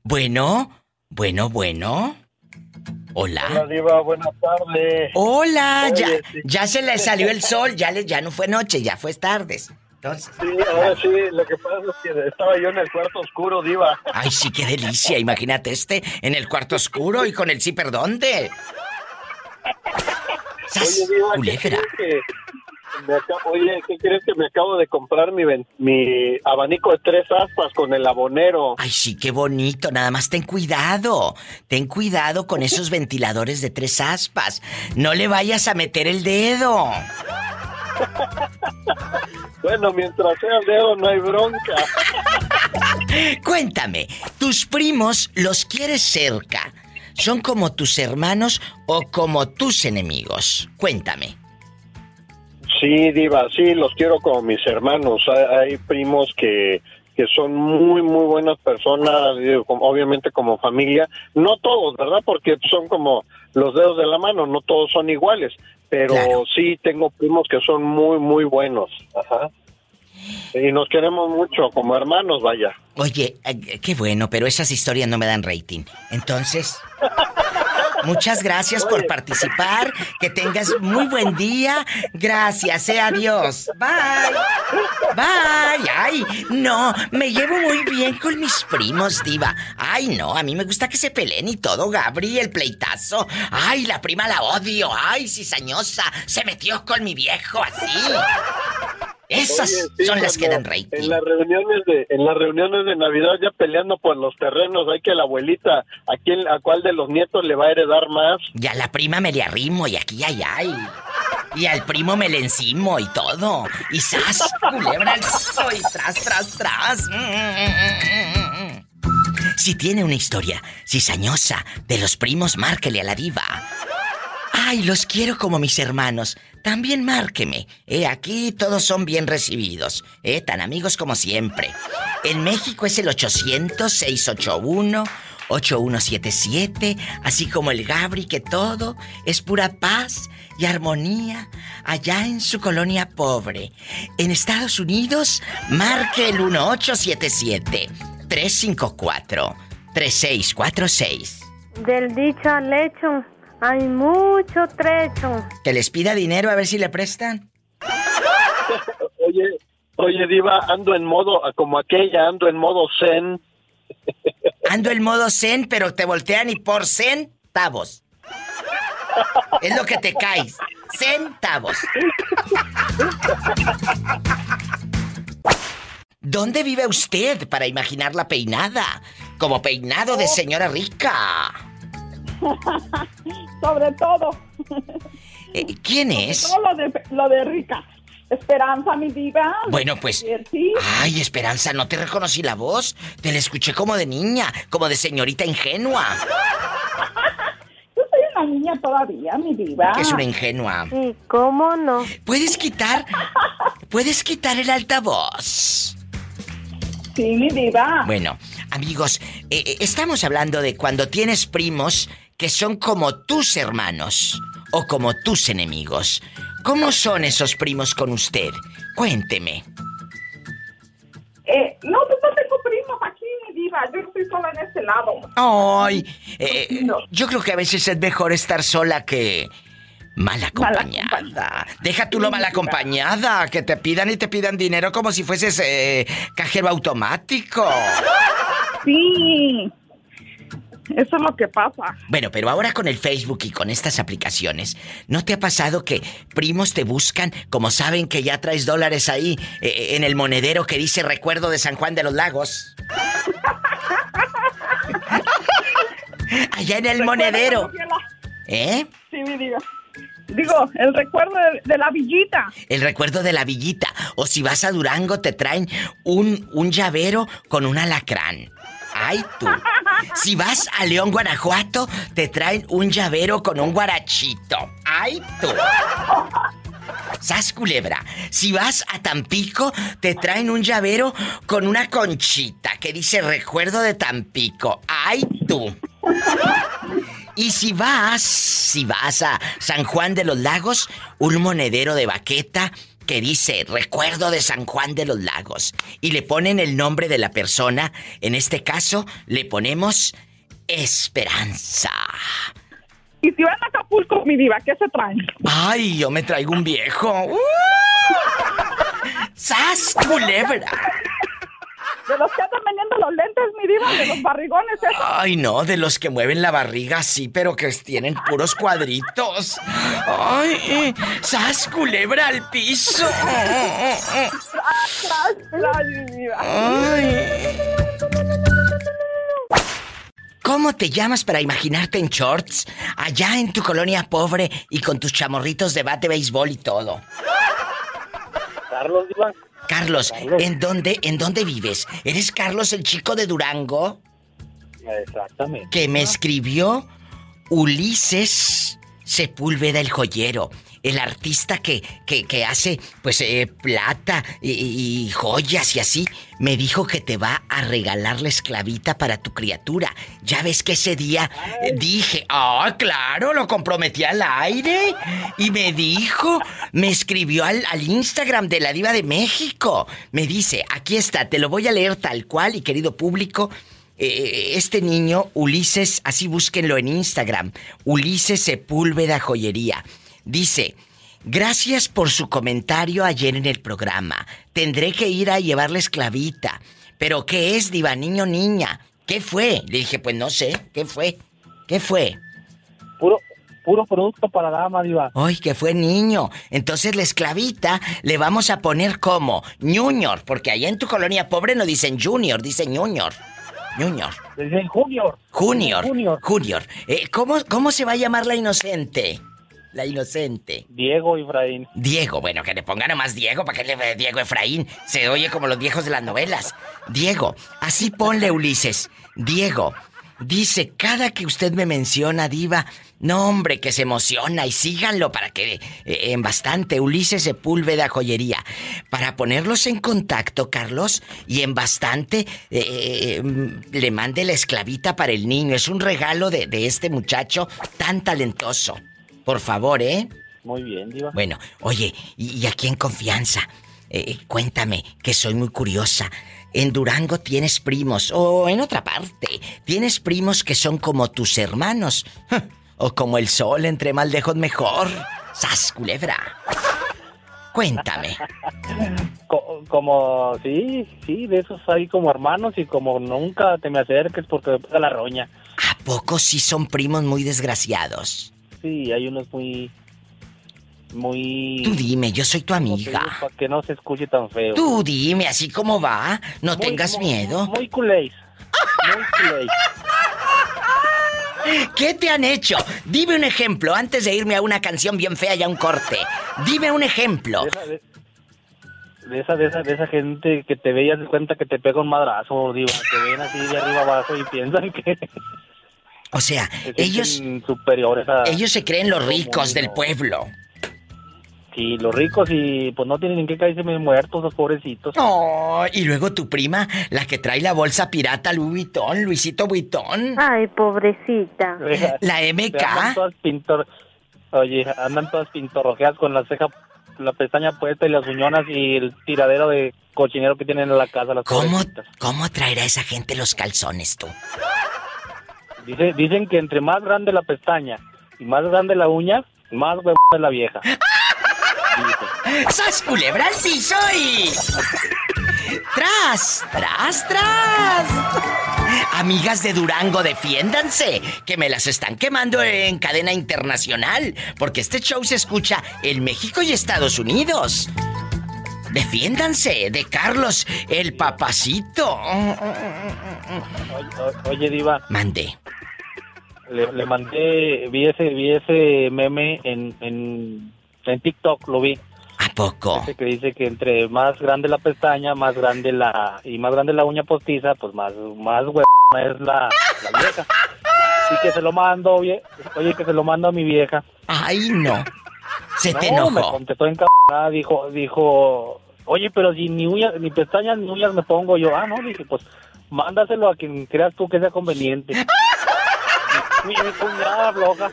Bueno, bueno, bueno. Hola. Hola, Diva, buenas tardes. Hola, Oye, ya, sí. ya se le salió el sol, ya, le, ya no fue noche, ya fue tardes. Entonces, Sí, ahora sí, lo que pasa es que estaba yo en el cuarto oscuro, Diva. ay, sí, qué delicia, imagínate este en el cuarto oscuro y con el zipper, ¿dónde? ¡Sas! Oye, Diva, ¿qué crees que me acabo- oye, ¿qué crees que me acabo de comprar mi, ven- mi abanico de tres aspas con el abonero? Ay, sí, qué bonito. Nada más ten cuidado. Ten cuidado con esos ventiladores de tres aspas. No le vayas a meter el dedo. Bueno, mientras sea el dedo no hay bronca. Cuéntame, ¿tus primos los quieres cerca? ¿Son como tus hermanos o como tus enemigos? Cuéntame. Sí, Diva, sí, los quiero como mis hermanos. Hay, hay primos que, que son muy, muy buenas personas, obviamente como familia. No todos, ¿verdad? Porque son como los dedos de la mano, no todos son iguales. Pero sí tengo primos que son muy, muy buenos. Ajá. Y nos queremos mucho, como hermanos, vaya. Oye, eh, qué bueno, pero esas historias no me dan rating. Entonces, muchas gracias por participar. Que tengas muy buen día. Gracias, eh, adiós. Bye. Bye. Ay, no, me llevo muy bien con mis primos, diva. Ay, no, a mí me gusta que se peleen y todo, Gabri, el pleitazo. Ay, la prima la odio. Ay, cizañosa, se metió con mi viejo así. Esas Oye, sí, son las que dan rating. En las reuniones de en las reuniones de Navidad ya peleando por los terrenos, hay que la abuelita a quién a cuál de los nietos le va a heredar más. Y a la prima me le arrimo y aquí y allá y... Y al primo me le encimo y todo. Y sas, culebra al piso y tras, tras, tras. Si tiene una historia cizañosa de los primos, márquele a la diva. Ay, los quiero como mis hermanos. También márqueme. Eh, aquí todos son bien recibidos. Eh, tan amigos como siempre. En México es el 800-681-8177. Así como el Gabri, que todo es pura paz y armonía allá en su colonia pobre. En Estados Unidos, marque el 1877-354-3646. Del dicho al hecho hay mucho trecho. Que les pida dinero a ver si le prestan. Oye, oye Diva, ando en modo como aquella, ando en modo zen. Ando en modo zen, pero te voltean y por centavos. Es lo que te caes. Centavos. ¿Dónde vive usted para imaginar la peinada? Como peinado de señora rica. Sobre todo. Eh, ¿Quién es? Todo lo de, lo de rica. Esperanza, mi diva. Bueno, pues. Sí. Ay, Esperanza, no te reconocí la voz. Te la escuché como de niña, como de señorita ingenua. Yo soy una niña todavía, mi diva. Que es una ingenua. ¿Y cómo no? ¿Puedes quitar? ¿Puedes quitar el altavoz? Sí, mi diva. Bueno, amigos, eh, eh, estamos hablando de cuando tienes primos que son como tus hermanos o como tus enemigos. ¿Cómo son esos primos con usted? Cuénteme. Eh, no, pues no tengo primos aquí, mi diva. Yo estoy sola en este lado. Ay, eh, yo creo que a veces es mejor estar sola que mal acompañada. Deja tú lo mal acompañada, que te pidan y te pidan dinero como si fueses eh, cajero automático. Sí. Eso es lo que pasa. Bueno, pero ahora con el Facebook y con estas aplicaciones, ¿no te ha pasado que primos te buscan como saben que ya traes dólares ahí eh, en el monedero que dice recuerdo de San Juan de los Lagos? Allá en el monedero. ¿Eh? Sí, mi. Digo, el recuerdo de, de la villita. El recuerdo de la villita. O si vas a Durango te traen un, un llavero con un alacrán. Ay, tú. Si vas a León, Guanajuato, te traen un llavero con un guarachito. Ay, tú. Sas culebra. Si vas a Tampico, te traen un llavero con una conchita que dice recuerdo de Tampico. Ay, tú. Y si vas, si vas a San Juan de los Lagos, un monedero de baqueta que dice recuerdo de San Juan de los Lagos y le ponen el nombre de la persona, en este caso le ponemos Esperanza. Y si van a Acapulco, mi diva, ¿qué se traen? Ay, yo me traigo un viejo. ¡Uh! ¡Sas, culebra! De los que andan vendiendo los lentes, mi diva, de los barrigones esos. Ay, no, de los que mueven la barriga, sí, pero que tienen puros cuadritos. Ay, eh, ¡sas, culebra al piso! Tras, tras, mi diva. Ay. ¿Cómo te llamas para imaginarte en shorts? Allá en tu colonia pobre y con tus chamorritos de bate, béisbol y todo. Carlos, Diva. Carlos, ¿en dónde, en dónde vives? ¿Eres Carlos el chico de Durango? Exactamente. Que me escribió Ulises Sepúlveda el joyero. El artista que, que, que hace, pues, eh, plata y, joyas y así, me dijo que te va a regalar la esclavita para tu criatura. Ya ves que ese día eh, dije, ah, claro, lo comprometí al aire. Y me dijo, me escribió al, al Instagram de la Diva de México. Me dice, aquí está, te lo voy a leer tal cual y querido público. eh, este niño, Ulises, así búsquenlo en Instagram, Ulises Sepúlveda Joyería. Dice, gracias por su comentario ayer en el programa. Tendré que ir a llevarle esclavita. ¿Pero qué es, diva, niño, niña? ¿Qué fue? Le dije, pues no sé, ¿qué fue? ¿Qué fue? Puro, puro producto para dama, Diva. Ay, que fue niño. Entonces la esclavita le vamos a poner como Junior, porque allá en tu colonia pobre no dicen Junior, dicen Junior. Junior. Dicen Junior. Junior. Junior. Junior. Eh, ¿cómo, ¿Cómo se va a llamar la inocente? La inocente. Diego Efraín. Diego, bueno, que le pongan nomás Diego, ¿para qué le ve Diego Efraín? Se oye como los viejos de las novelas. Diego, así ponle Ulises. Diego, dice, cada que usted me menciona, Diva, no hombre, que se emociona y síganlo para que eh, en bastante, Ulises Sepúlveda Joyería. Para ponerlos en contacto, Carlos, y en bastante, eh, mm, le mande la esclavita para el niño. Es un regalo de, de este muchacho tan talentoso. Por favor, ¿eh? Muy bien, Diva. Bueno, oye, y, y aquí en confianza, eh, cuéntame, que soy muy curiosa. En Durango tienes primos, o en otra parte, tienes primos que son como tus hermanos, o como el sol, entre más lejos mejor. ¡Sas, culebra! Cuéntame. Co- como, sí, sí, de esos hay como hermanos y como nunca te me acerques porque me pega la roña. ¿A poco sí son primos muy desgraciados? Sí, hay unos muy, muy... Tú dime, yo soy tu amiga. Para que no se escuche tan feo. Tú dime, así como va, no Muy- tengas muy- miedo. Muy culéis. Muy culéis. ¿Qué te han hecho? Dime un ejemplo antes de irme a una canción bien fea y a un corte. Dime un ejemplo. De esa, de esa, de esa gente que te ve y haz de cuenta que te pega un madrazo, diva. Te ven así de arriba abajo y piensan que... O sea, se ellos superiores a... ellos se creen los ricos del pueblo. Sí, los ricos y pues no tienen en qué caerse muertos los pobrecitos. Oh, y luego tu prima, la que trae la bolsa pirata Louis Vuitton, Luisito Vuitton. Ay, pobrecita. La MK. Andan todas pintor... Oye, andan todas pintorrojeadas con la ceja, la pestaña puesta y las uñonas y el tiradero de cochinero que tienen en la casa. Las ¿Cómo, pobrecitas. ¿Cómo traerá esa gente los calzones tú? Dice, dicen que entre más grande la pestaña y más grande la uña, más huevón es la vieja. ¡Sas culebra al piso. ¡Tras! ¡Tras, tras! Amigas de Durango, defiéndanse, que me las están quemando en cadena internacional, porque este show se escucha en México y Estados Unidos. Defiéndanse de Carlos, el papacito. Oye, Diva. Mande. Le, le mandé, vi ese, vi ese meme en, en, en TikTok, lo vi. ¿A poco? Ese que dice que entre más grande la pestaña, más grande la, y más grande la uña postiza, pues más, más es la, la vieja. Y que se lo mando, oye, oye, que se lo mando a mi vieja. Ay, no. Se te No, me enojó. contestó encabrada, dijo, dijo, oye, pero si ni uñas, ni pestañas ni uñas me pongo yo. Ah, no, dije, pues, mándaselo a quien creas tú que sea conveniente. mi, mi cuñada floja.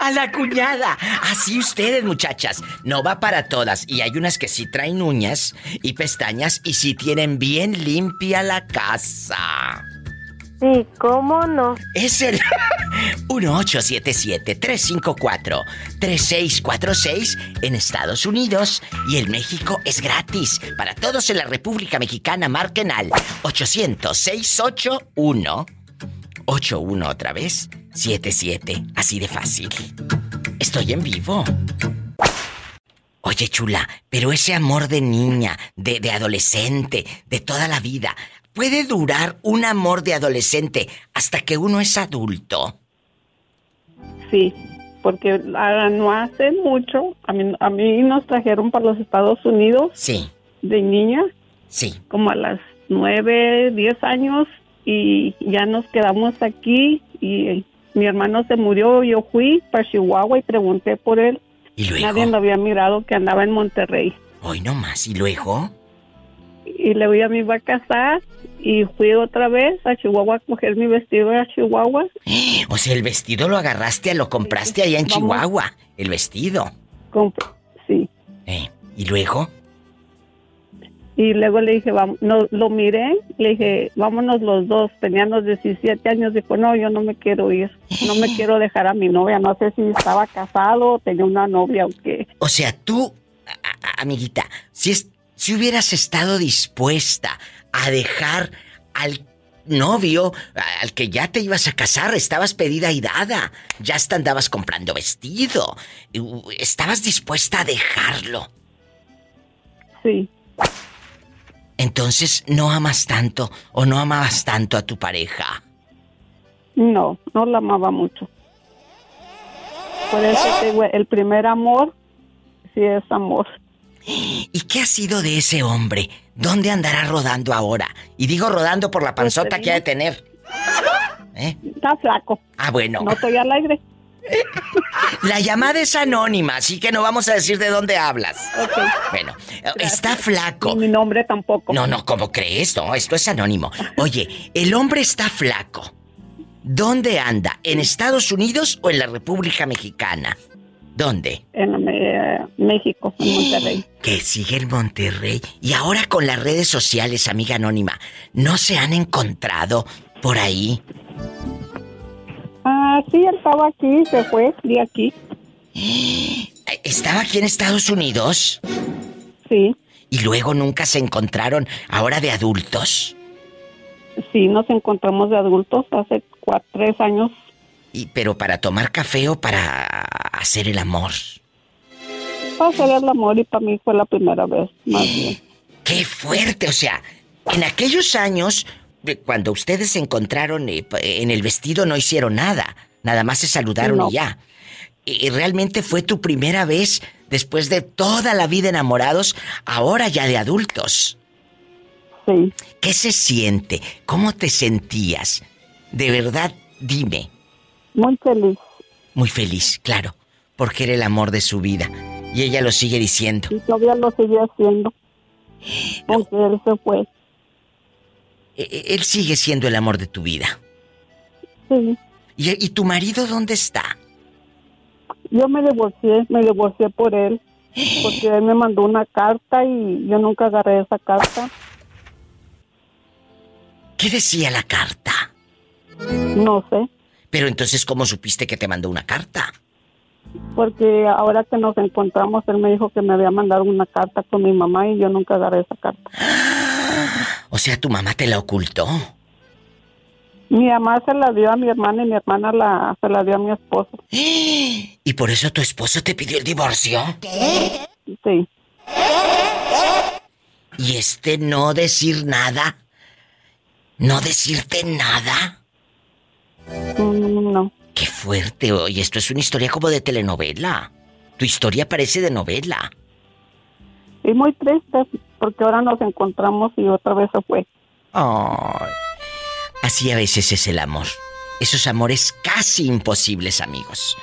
A la cuñada. Así ustedes, muchachas. No va para todas. Y hay unas que sí traen uñas y pestañas y sí tienen bien limpia la casa. Sí, ¿cómo no? Es el 1877-354-3646 en Estados Unidos y en México es gratis. Para todos en la República Mexicana marquen al 800-681 81 otra vez 77. Así de fácil. Estoy en vivo. Oye, chula, pero ese amor de niña, de adolescente, de toda la vida, ¿Puede durar un amor de adolescente hasta que uno es adulto? Sí, porque no hace mucho, a mí, a mí nos trajeron para los Estados Unidos. Sí. De niña. Sí. Como a las nueve, diez años y ya nos quedamos aquí y mi hermano se murió, yo fui para Chihuahua y pregunté por él. ¿Y luego? Nadie lo había mirado que andaba en Monterrey. Hoy no más, ¿y luego? Y luego ya me iba a casar y fui otra vez a Chihuahua a coger mi vestido a Chihuahua. O sea, el vestido lo agarraste, lo compraste allá en Chihuahua, el vestido. sí. Eh, ¿Y luego? Y luego le dije, vamos, no, lo miré, le dije, vámonos los dos. Teníamos 17 años, dijo, no, yo no me quiero ir, no me quiero dejar a mi novia, no sé si estaba casado, tenía una novia o qué. O sea, tú, amiguita, si, es, si hubieras estado dispuesta a dejar al novio al que ya te ibas a casar, estabas pedida y dada, ya hasta andabas comprando vestido, estabas dispuesta a dejarlo. Sí. Entonces, ¿no amas tanto o no amabas tanto a tu pareja? No, no la amaba mucho. Por eso el primer amor sí es amor. ¿Y qué ha sido de ese hombre? ¿Dónde andará rodando ahora? Y digo rodando por la panzota que ha de tener. ¿Eh? Está flaco. Ah, bueno. No estoy al aire. La llamada es anónima, así que no vamos a decir de dónde hablas. Ok. Bueno, está flaco. mi nombre tampoco. No, no, ¿cómo crees? No, esto es anónimo. Oye, el hombre está flaco. ¿Dónde anda? ¿En Estados Unidos o en la República Mexicana? ¿Dónde? En eh, México, en Monterrey. Que sigue el Monterrey. Y ahora con las redes sociales, amiga anónima, ¿no se han encontrado por ahí? Ah, sí, él estaba aquí, se fue de aquí. ¿Estaba aquí en Estados Unidos? Sí. ¿Y luego nunca se encontraron ahora de adultos? Sí, nos encontramos de adultos hace cuatro, tres años. ¿Y pero para tomar café o para hacer el amor? Para hacer el amor y para mí fue la primera vez, más bien. ¡Qué fuerte! O sea, en aquellos años, cuando ustedes se encontraron eh, en el vestido no hicieron nada. Nada más se saludaron y ya. Y realmente fue tu primera vez después de toda la vida enamorados, ahora ya de adultos. Sí. ¿Qué se siente? ¿Cómo te sentías? De verdad, dime. Muy feliz. Muy feliz, claro, porque era el amor de su vida. Y ella lo sigue diciendo. Y todavía lo sigue haciendo. Porque él se fue. E, e, él sigue siendo el amor de tu vida. Sí. ¿Y, ¿Y, tu marido dónde está? Yo me divorcié, me divorcié por él. Porque él me mandó una carta y yo nunca agarré esa carta. ¿Qué decía la carta? No sé. Pero entonces, ¿cómo supiste que te mandó una carta? Porque ahora que nos encontramos, él me dijo que me había mandado una carta con mi mamá y yo nunca agarré esa carta. O sea, tu mamá te la ocultó. Mi mamá se la dio a mi hermana y mi hermana la, se la dio a mi esposo. ¿Y por eso tu esposo te pidió el divorcio? Sí. ¿Y este no decir nada? ¿No decirte nada? No. Qué fuerte, oye, esto es una historia como de telenovela. Tu historia parece de novela. Y muy triste, porque ahora nos encontramos y otra vez se fue. Ay. Así a veces es el amor. Esos amores casi imposibles, amigos.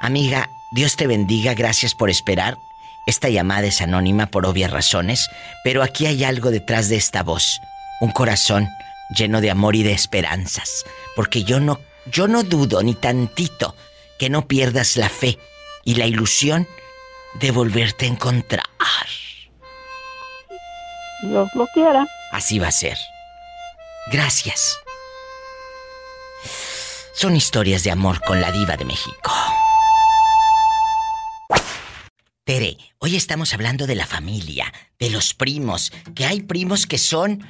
Amiga, Dios te bendiga, gracias por esperar. Esta llamada es anónima por obvias razones, pero aquí hay algo detrás de esta voz. Un corazón lleno de amor y de esperanzas. Porque yo no, yo no dudo ni tantito que no pierdas la fe y la ilusión de volverte a encontrar. Dios lo quiera. Así va a ser. Gracias. Son historias de amor con la diva de México. Tere, hoy estamos hablando de la familia, de los primos, que hay primos que son,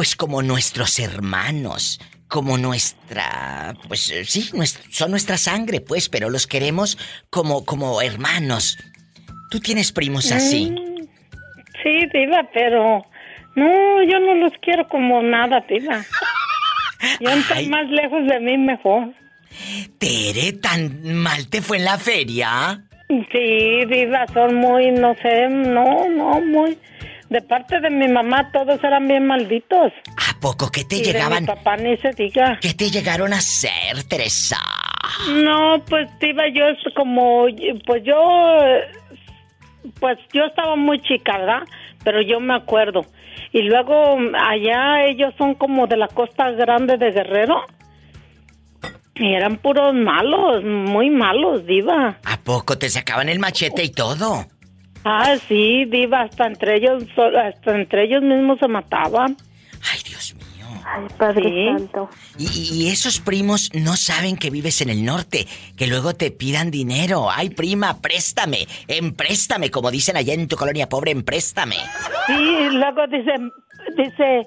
pues como nuestros hermanos, como nuestra, pues sí, son nuestra sangre, pues, pero los queremos como, como hermanos. ¿Tú tienes primos así? Mm, sí, diva, pero no, yo no los quiero como nada, diva. Yo entre más lejos de mí mejor. Tere, ¿tan mal te fue en la feria? Sí, diva, son muy, no sé, no, no, muy... De parte de mi mamá todos eran bien malditos. ¿A poco que te llegaban? De mi papá ni se diga. ¿Qué te llegaron a hacer, Teresa? No, pues diva, yo como, pues yo, pues yo estaba muy chica, ¿verdad? Pero yo me acuerdo. Y luego allá ellos son como de la costa grande de Guerrero. Y eran puros malos, muy malos, diva. ¿A poco te sacaban el machete y todo? Ah, sí, diva, hasta entre ellos, hasta entre ellos mismos se mataban. Ay, Dios mío. Ay, Padre Santo. Y, esos primos no saben que vives en el norte, que luego te pidan dinero. Ay, prima, préstame, empréstame, como dicen allá en tu colonia pobre, empréstame. Sí, luego dicen, dice,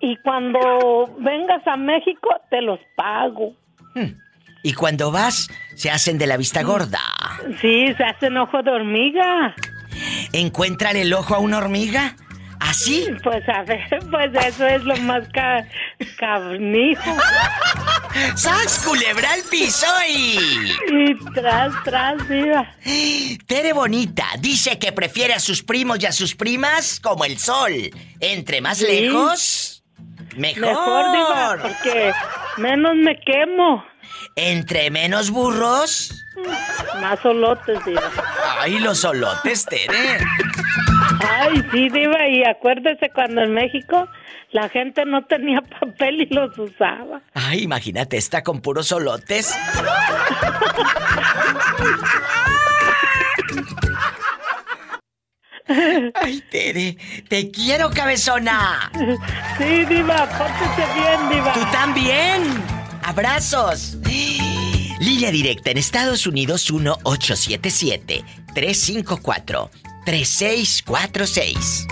y cuando vengas a México te los pago. Y cuando vas, se hacen de la vista gorda. Sí, se hacen ojo de hormiga. ¿Encuentran el ojo a una hormiga? ¿Así? Pues a ver, pues eso es lo más ca carnijo. ¡Sas, culebra al piso y... Y tras, tras, viva. Tere Bonita dice que prefiere a sus primos y a sus primas como el sol. Entre más lejos... Mejor. Mejor, Diva, porque menos me quemo. Entre menos burros. Más solotes, Diva. Ay, los solotes, Tere. Ay, sí, Diva, y acuérdese cuando en México la gente no tenía papel y los usaba. Ay, imagínate, está con puros solotes. Ay, Tere, te quiero, cabezona. Sí, Diva, pórtese bien, Diva. Tú también. Abrazos. Línea directa en Estados Unidos 1877-354-3646.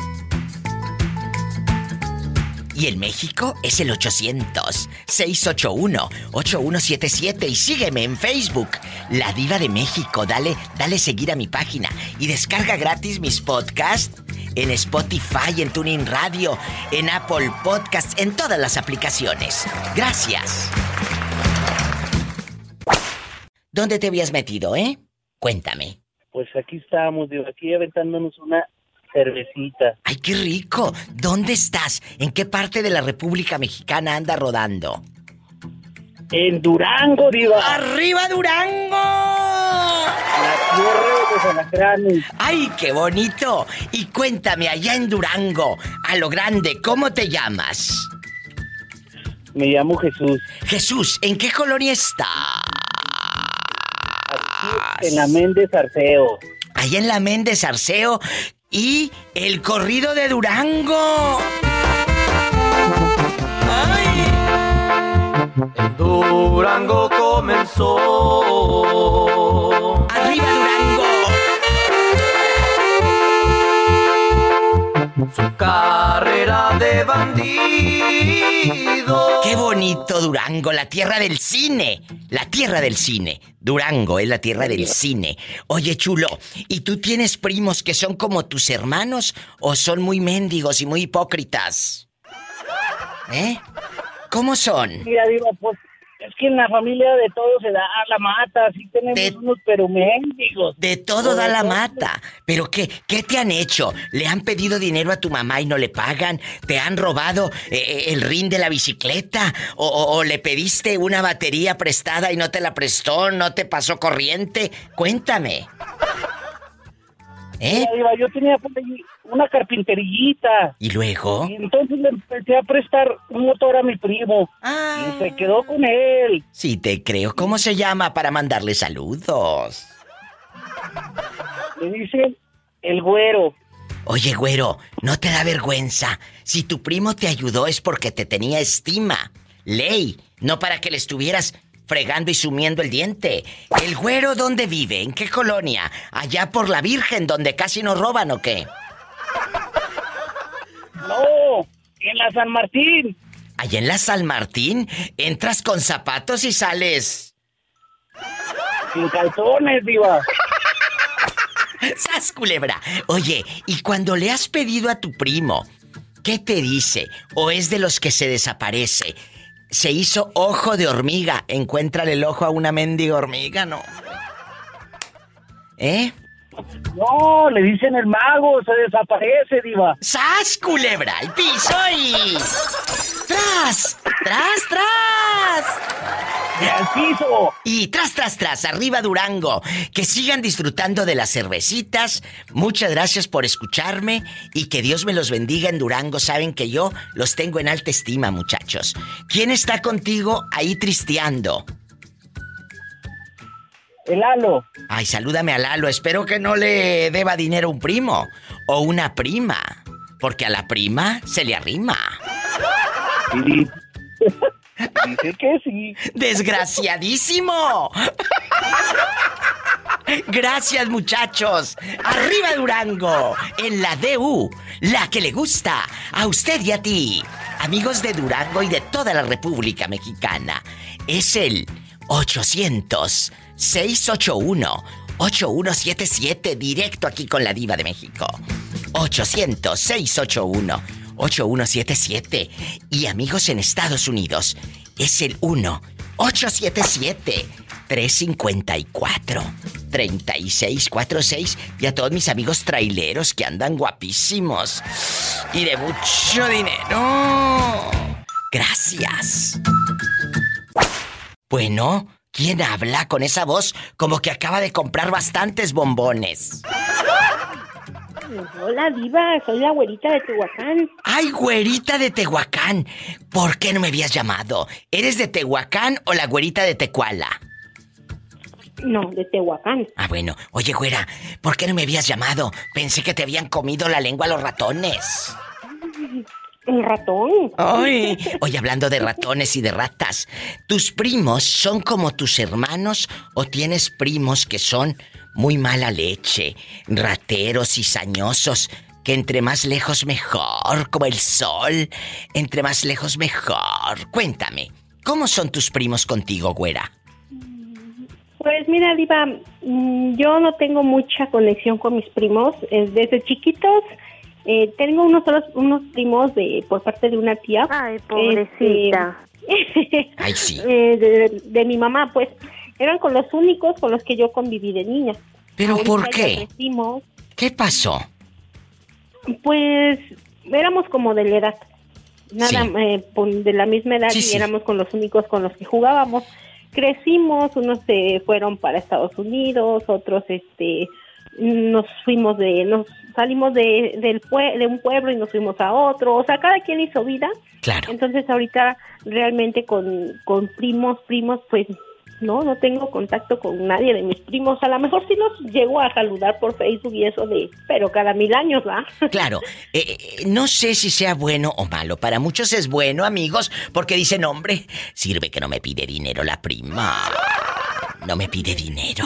Y en México es el 800-681-8177. Y sígueme en Facebook, La Diva de México. Dale, dale seguir a mi página. Y descarga gratis mis podcasts en Spotify, en Tuning Radio, en Apple Podcasts, en todas las aplicaciones. Gracias. ¿Dónde te habías metido, eh? Cuéntame. Pues aquí estamos, digo, aquí aventándonos una cervecita. ¡Ay, qué rico! ¿Dónde estás? ¿En qué parte de la República Mexicana anda rodando? En Durango, Diva. ¡Arriba Durango! La tierra de los ¡Ay, qué bonito! Y cuéntame, allá en Durango, a lo grande, ¿cómo te llamas? Me llamo Jesús. Jesús, ¿en qué colonia está? En la Méndez Arceo. Allá en la Méndez Arceo, y el corrido de Durango. ¡Ay! En Durango comenzó. ¡Arriba Durango! Su carrera de bandido. ¡Qué bonito Durango, la tierra del cine! La tierra del cine. Durango es la tierra del cine. Oye, chulo, ¿y tú tienes primos que son como tus hermanos o son muy mendigos y muy hipócritas? ¿Eh? ¿Cómo son? Mira, digo, pues es que en la familia de todo se da la mata, así tenemos unos pero mendigos. De todo da la mata. ¿Pero qué, qué te han hecho? ¿Le han pedido dinero a tu mamá y no le pagan? ¿Te han robado eh, eh, el rin de la bicicleta? ¿O, le pediste una batería prestada y no te la prestó? ¿No te pasó corriente? Cuéntame. ¿Eh? Yo tenía una carpinterillita. ¿Y luego? Y entonces le empecé a prestar un motor a mi primo. Y se quedó con él. Sí, te creo. ¿Cómo se llama para mandarle saludos? Le dice el güero. Oye, güero, ¿no te da vergüenza? Si tu primo te ayudó es porque te tenía estima. Ley, no para que le estuvieras fregando y sumiendo el diente. ¿El güero dónde vive? ¿En qué colonia? ¿Allá por la Virgen, donde casi nos roban o qué? No, en la San Martín. Allá en la San Martín, entras con zapatos y sales. Sin calzones, diva. ¡Sas, culebra! Oye, ¿y cuando le has pedido a tu primo, qué te dice? ¿O es de los que se desaparece? Se hizo ojo de hormiga. Encuéntrale el ojo a una mendiga hormiga, ¿no? ¿Eh? No, le dicen el mago, se desaparece, diva. ¡Sas, culebra! ¡El piso y... ¡Tras! ¡Tras, tras! ¡Y al piso! Y tras, tras, tras, arriba Durango. Que sigan disfrutando de las cervecitas. Muchas gracias por escucharme y que Dios me los bendiga en Durango. Saben que yo los tengo en alta estima, muchachos. ¿Quién está contigo ahí tristeando? El Lalo. Ay, salúdame a Lalo. Espero que no le deba dinero a un primo o una prima. Porque a la prima se le arrima. Dice que sí. ¡Desgraciadísimo! Gracias, muchachos. Arriba Durango, en la DU, la que le gusta a usted y a ti. Amigos de Durango y de toda la República Mexicana. Es el 800 681 8177 directo aquí con la diva de México. 800 681 8177 y amigos en Estados Unidos es el 1 877 354 3646 y a todos mis amigos traileros que andan guapísimos y de mucho dinero. Gracias. Bueno, ¿quién habla con esa voz como que acaba de comprar bastantes bombones? Hola, Diva, soy la güerita de Tehuacán. ¡Ay, güerita de Tehuacán! ¿Por qué no me habías llamado? ¿Eres de Tehuacán o la güerita de Tecuala? No, de Tehuacán. Ah, bueno. Oye, güera, ¿por qué no me habías llamado? Pensé que te habían comido la lengua los ratones. ¿El ratón? Ay, oye, hablando de ratones y de ratas, ¿tus primos son como tus hermanos o tienes primos que son muy mala leche, rateros, cizañosos, que entre más lejos mejor, como el sol, entre más lejos mejor? Cuéntame, ¿cómo son tus primos contigo, güera? Pues mira, Diva, mm, yo no tengo mucha conexión con mis primos. Desde chiquitos eh, tengo unos unos primos de por parte de una tía. Ay, pobrecita. Este, Ay, sí. eh, de, de mi mamá, pues eran con los únicos con los que yo conviví de niña. ¿Pero Ahorita por qué? crecimos, ¿Qué pasó? pues éramos como de la edad. Nada, Sí. eh, de la misma edad Sí, y sí. éramos con los únicos con los que jugábamos. Crecimos, unos se fueron para Estados Unidos, otros este nos fuimos de nos salimos de del pue- de un pueblo y nos fuimos a otro, o sea, cada quien hizo vida. Claro. Entonces ahorita realmente con con primos, primos pues no, no tengo contacto con nadie de mis primos. A lo mejor sí los llego a saludar por Facebook y eso de, pero cada mil años, ¿va? Claro, eh, eh, no sé si sea bueno o malo. Para muchos es bueno, amigos, porque dicen, hombre, sirve que no me pide dinero la prima. No me pide dinero.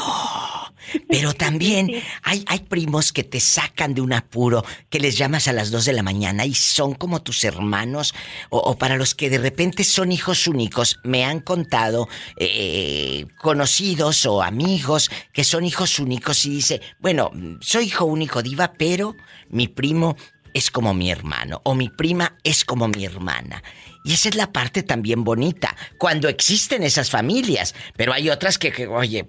Pero también hay, hay primos que te sacan de un apuro, que les llamas a las 2 de la mañana y son como tus hermanos, o, o para los que de repente son hijos únicos, me han contado eh, conocidos o amigos que son hijos únicos y dice, bueno, soy hijo único diva, pero mi primo es como mi hermano o mi prima es como mi hermana. Y esa es la parte también bonita, cuando existen esas familias, pero hay otras que, que, oye,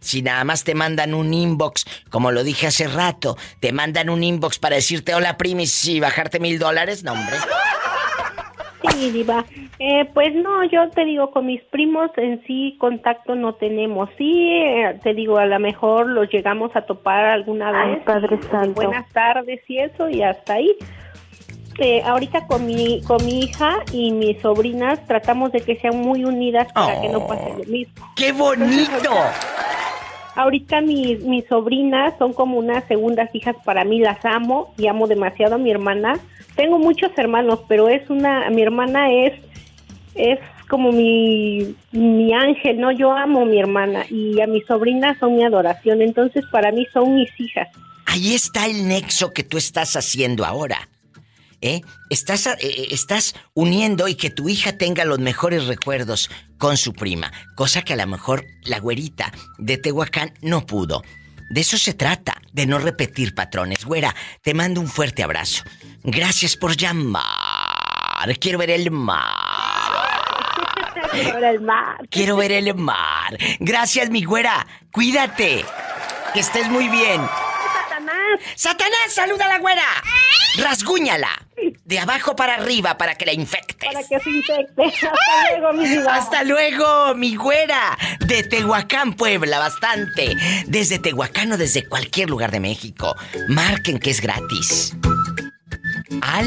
si nada más te mandan un inbox, como lo dije hace rato, te mandan un inbox para decirte hola primis y bajarte mil dólares, no hombre. Sí, Diva. Eh, pues no, yo te digo, con mis primos en sí contacto no tenemos. Sí, eh, te digo, a lo mejor los llegamos a topar alguna Ay, vez. Padre Santo. Buenas tardes y eso, y hasta ahí. Eh, ahorita con mi, con mi hija y mis sobrinas tratamos de que sean muy unidas para que no pase lo mismo. ¡Qué bonito! Ahorita mis, mis sobrinas son como unas segundas hijas para mí, las amo y amo demasiado a mi hermana. Tengo muchos hermanos, pero es una, mi hermana es, es como mi, mi ángel, ¿no? Yo amo a mi hermana y a mis sobrinas son mi adoración, entonces para mí son mis hijas. Ahí está el nexo que tú estás haciendo ahora. ¿Eh? Estás, eh, eh, estás uniendo y que tu hija tenga los mejores recuerdos con su prima, cosa que a lo mejor la güerita de Tehuacán no pudo. De eso se trata, de no repetir patrones. Güera, te mando un fuerte abrazo. Gracias por llamar. Quiero ver el mar. Quiero ver el mar. Quiero ver el mar. Gracias, mi güera. Cuídate. Que estés muy bien. Satanás. Saluda a la güera. Rasguñala. De abajo para arriba para que la infectes. Para que se infecte. Hasta luego, mi vida. Hasta luego, mi güera. De Tehuacán, Puebla, bastante. Desde Tehuacán o desde cualquier lugar de México. Marquen que es gratis. Al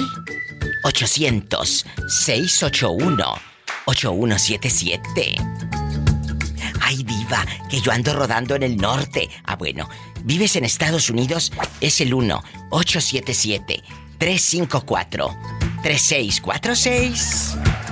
800-681-8177. Ay, diva, que yo ando rodando en el norte. Ah, bueno. ¿Vives en Estados Unidos? Es el 1-877-354-3646.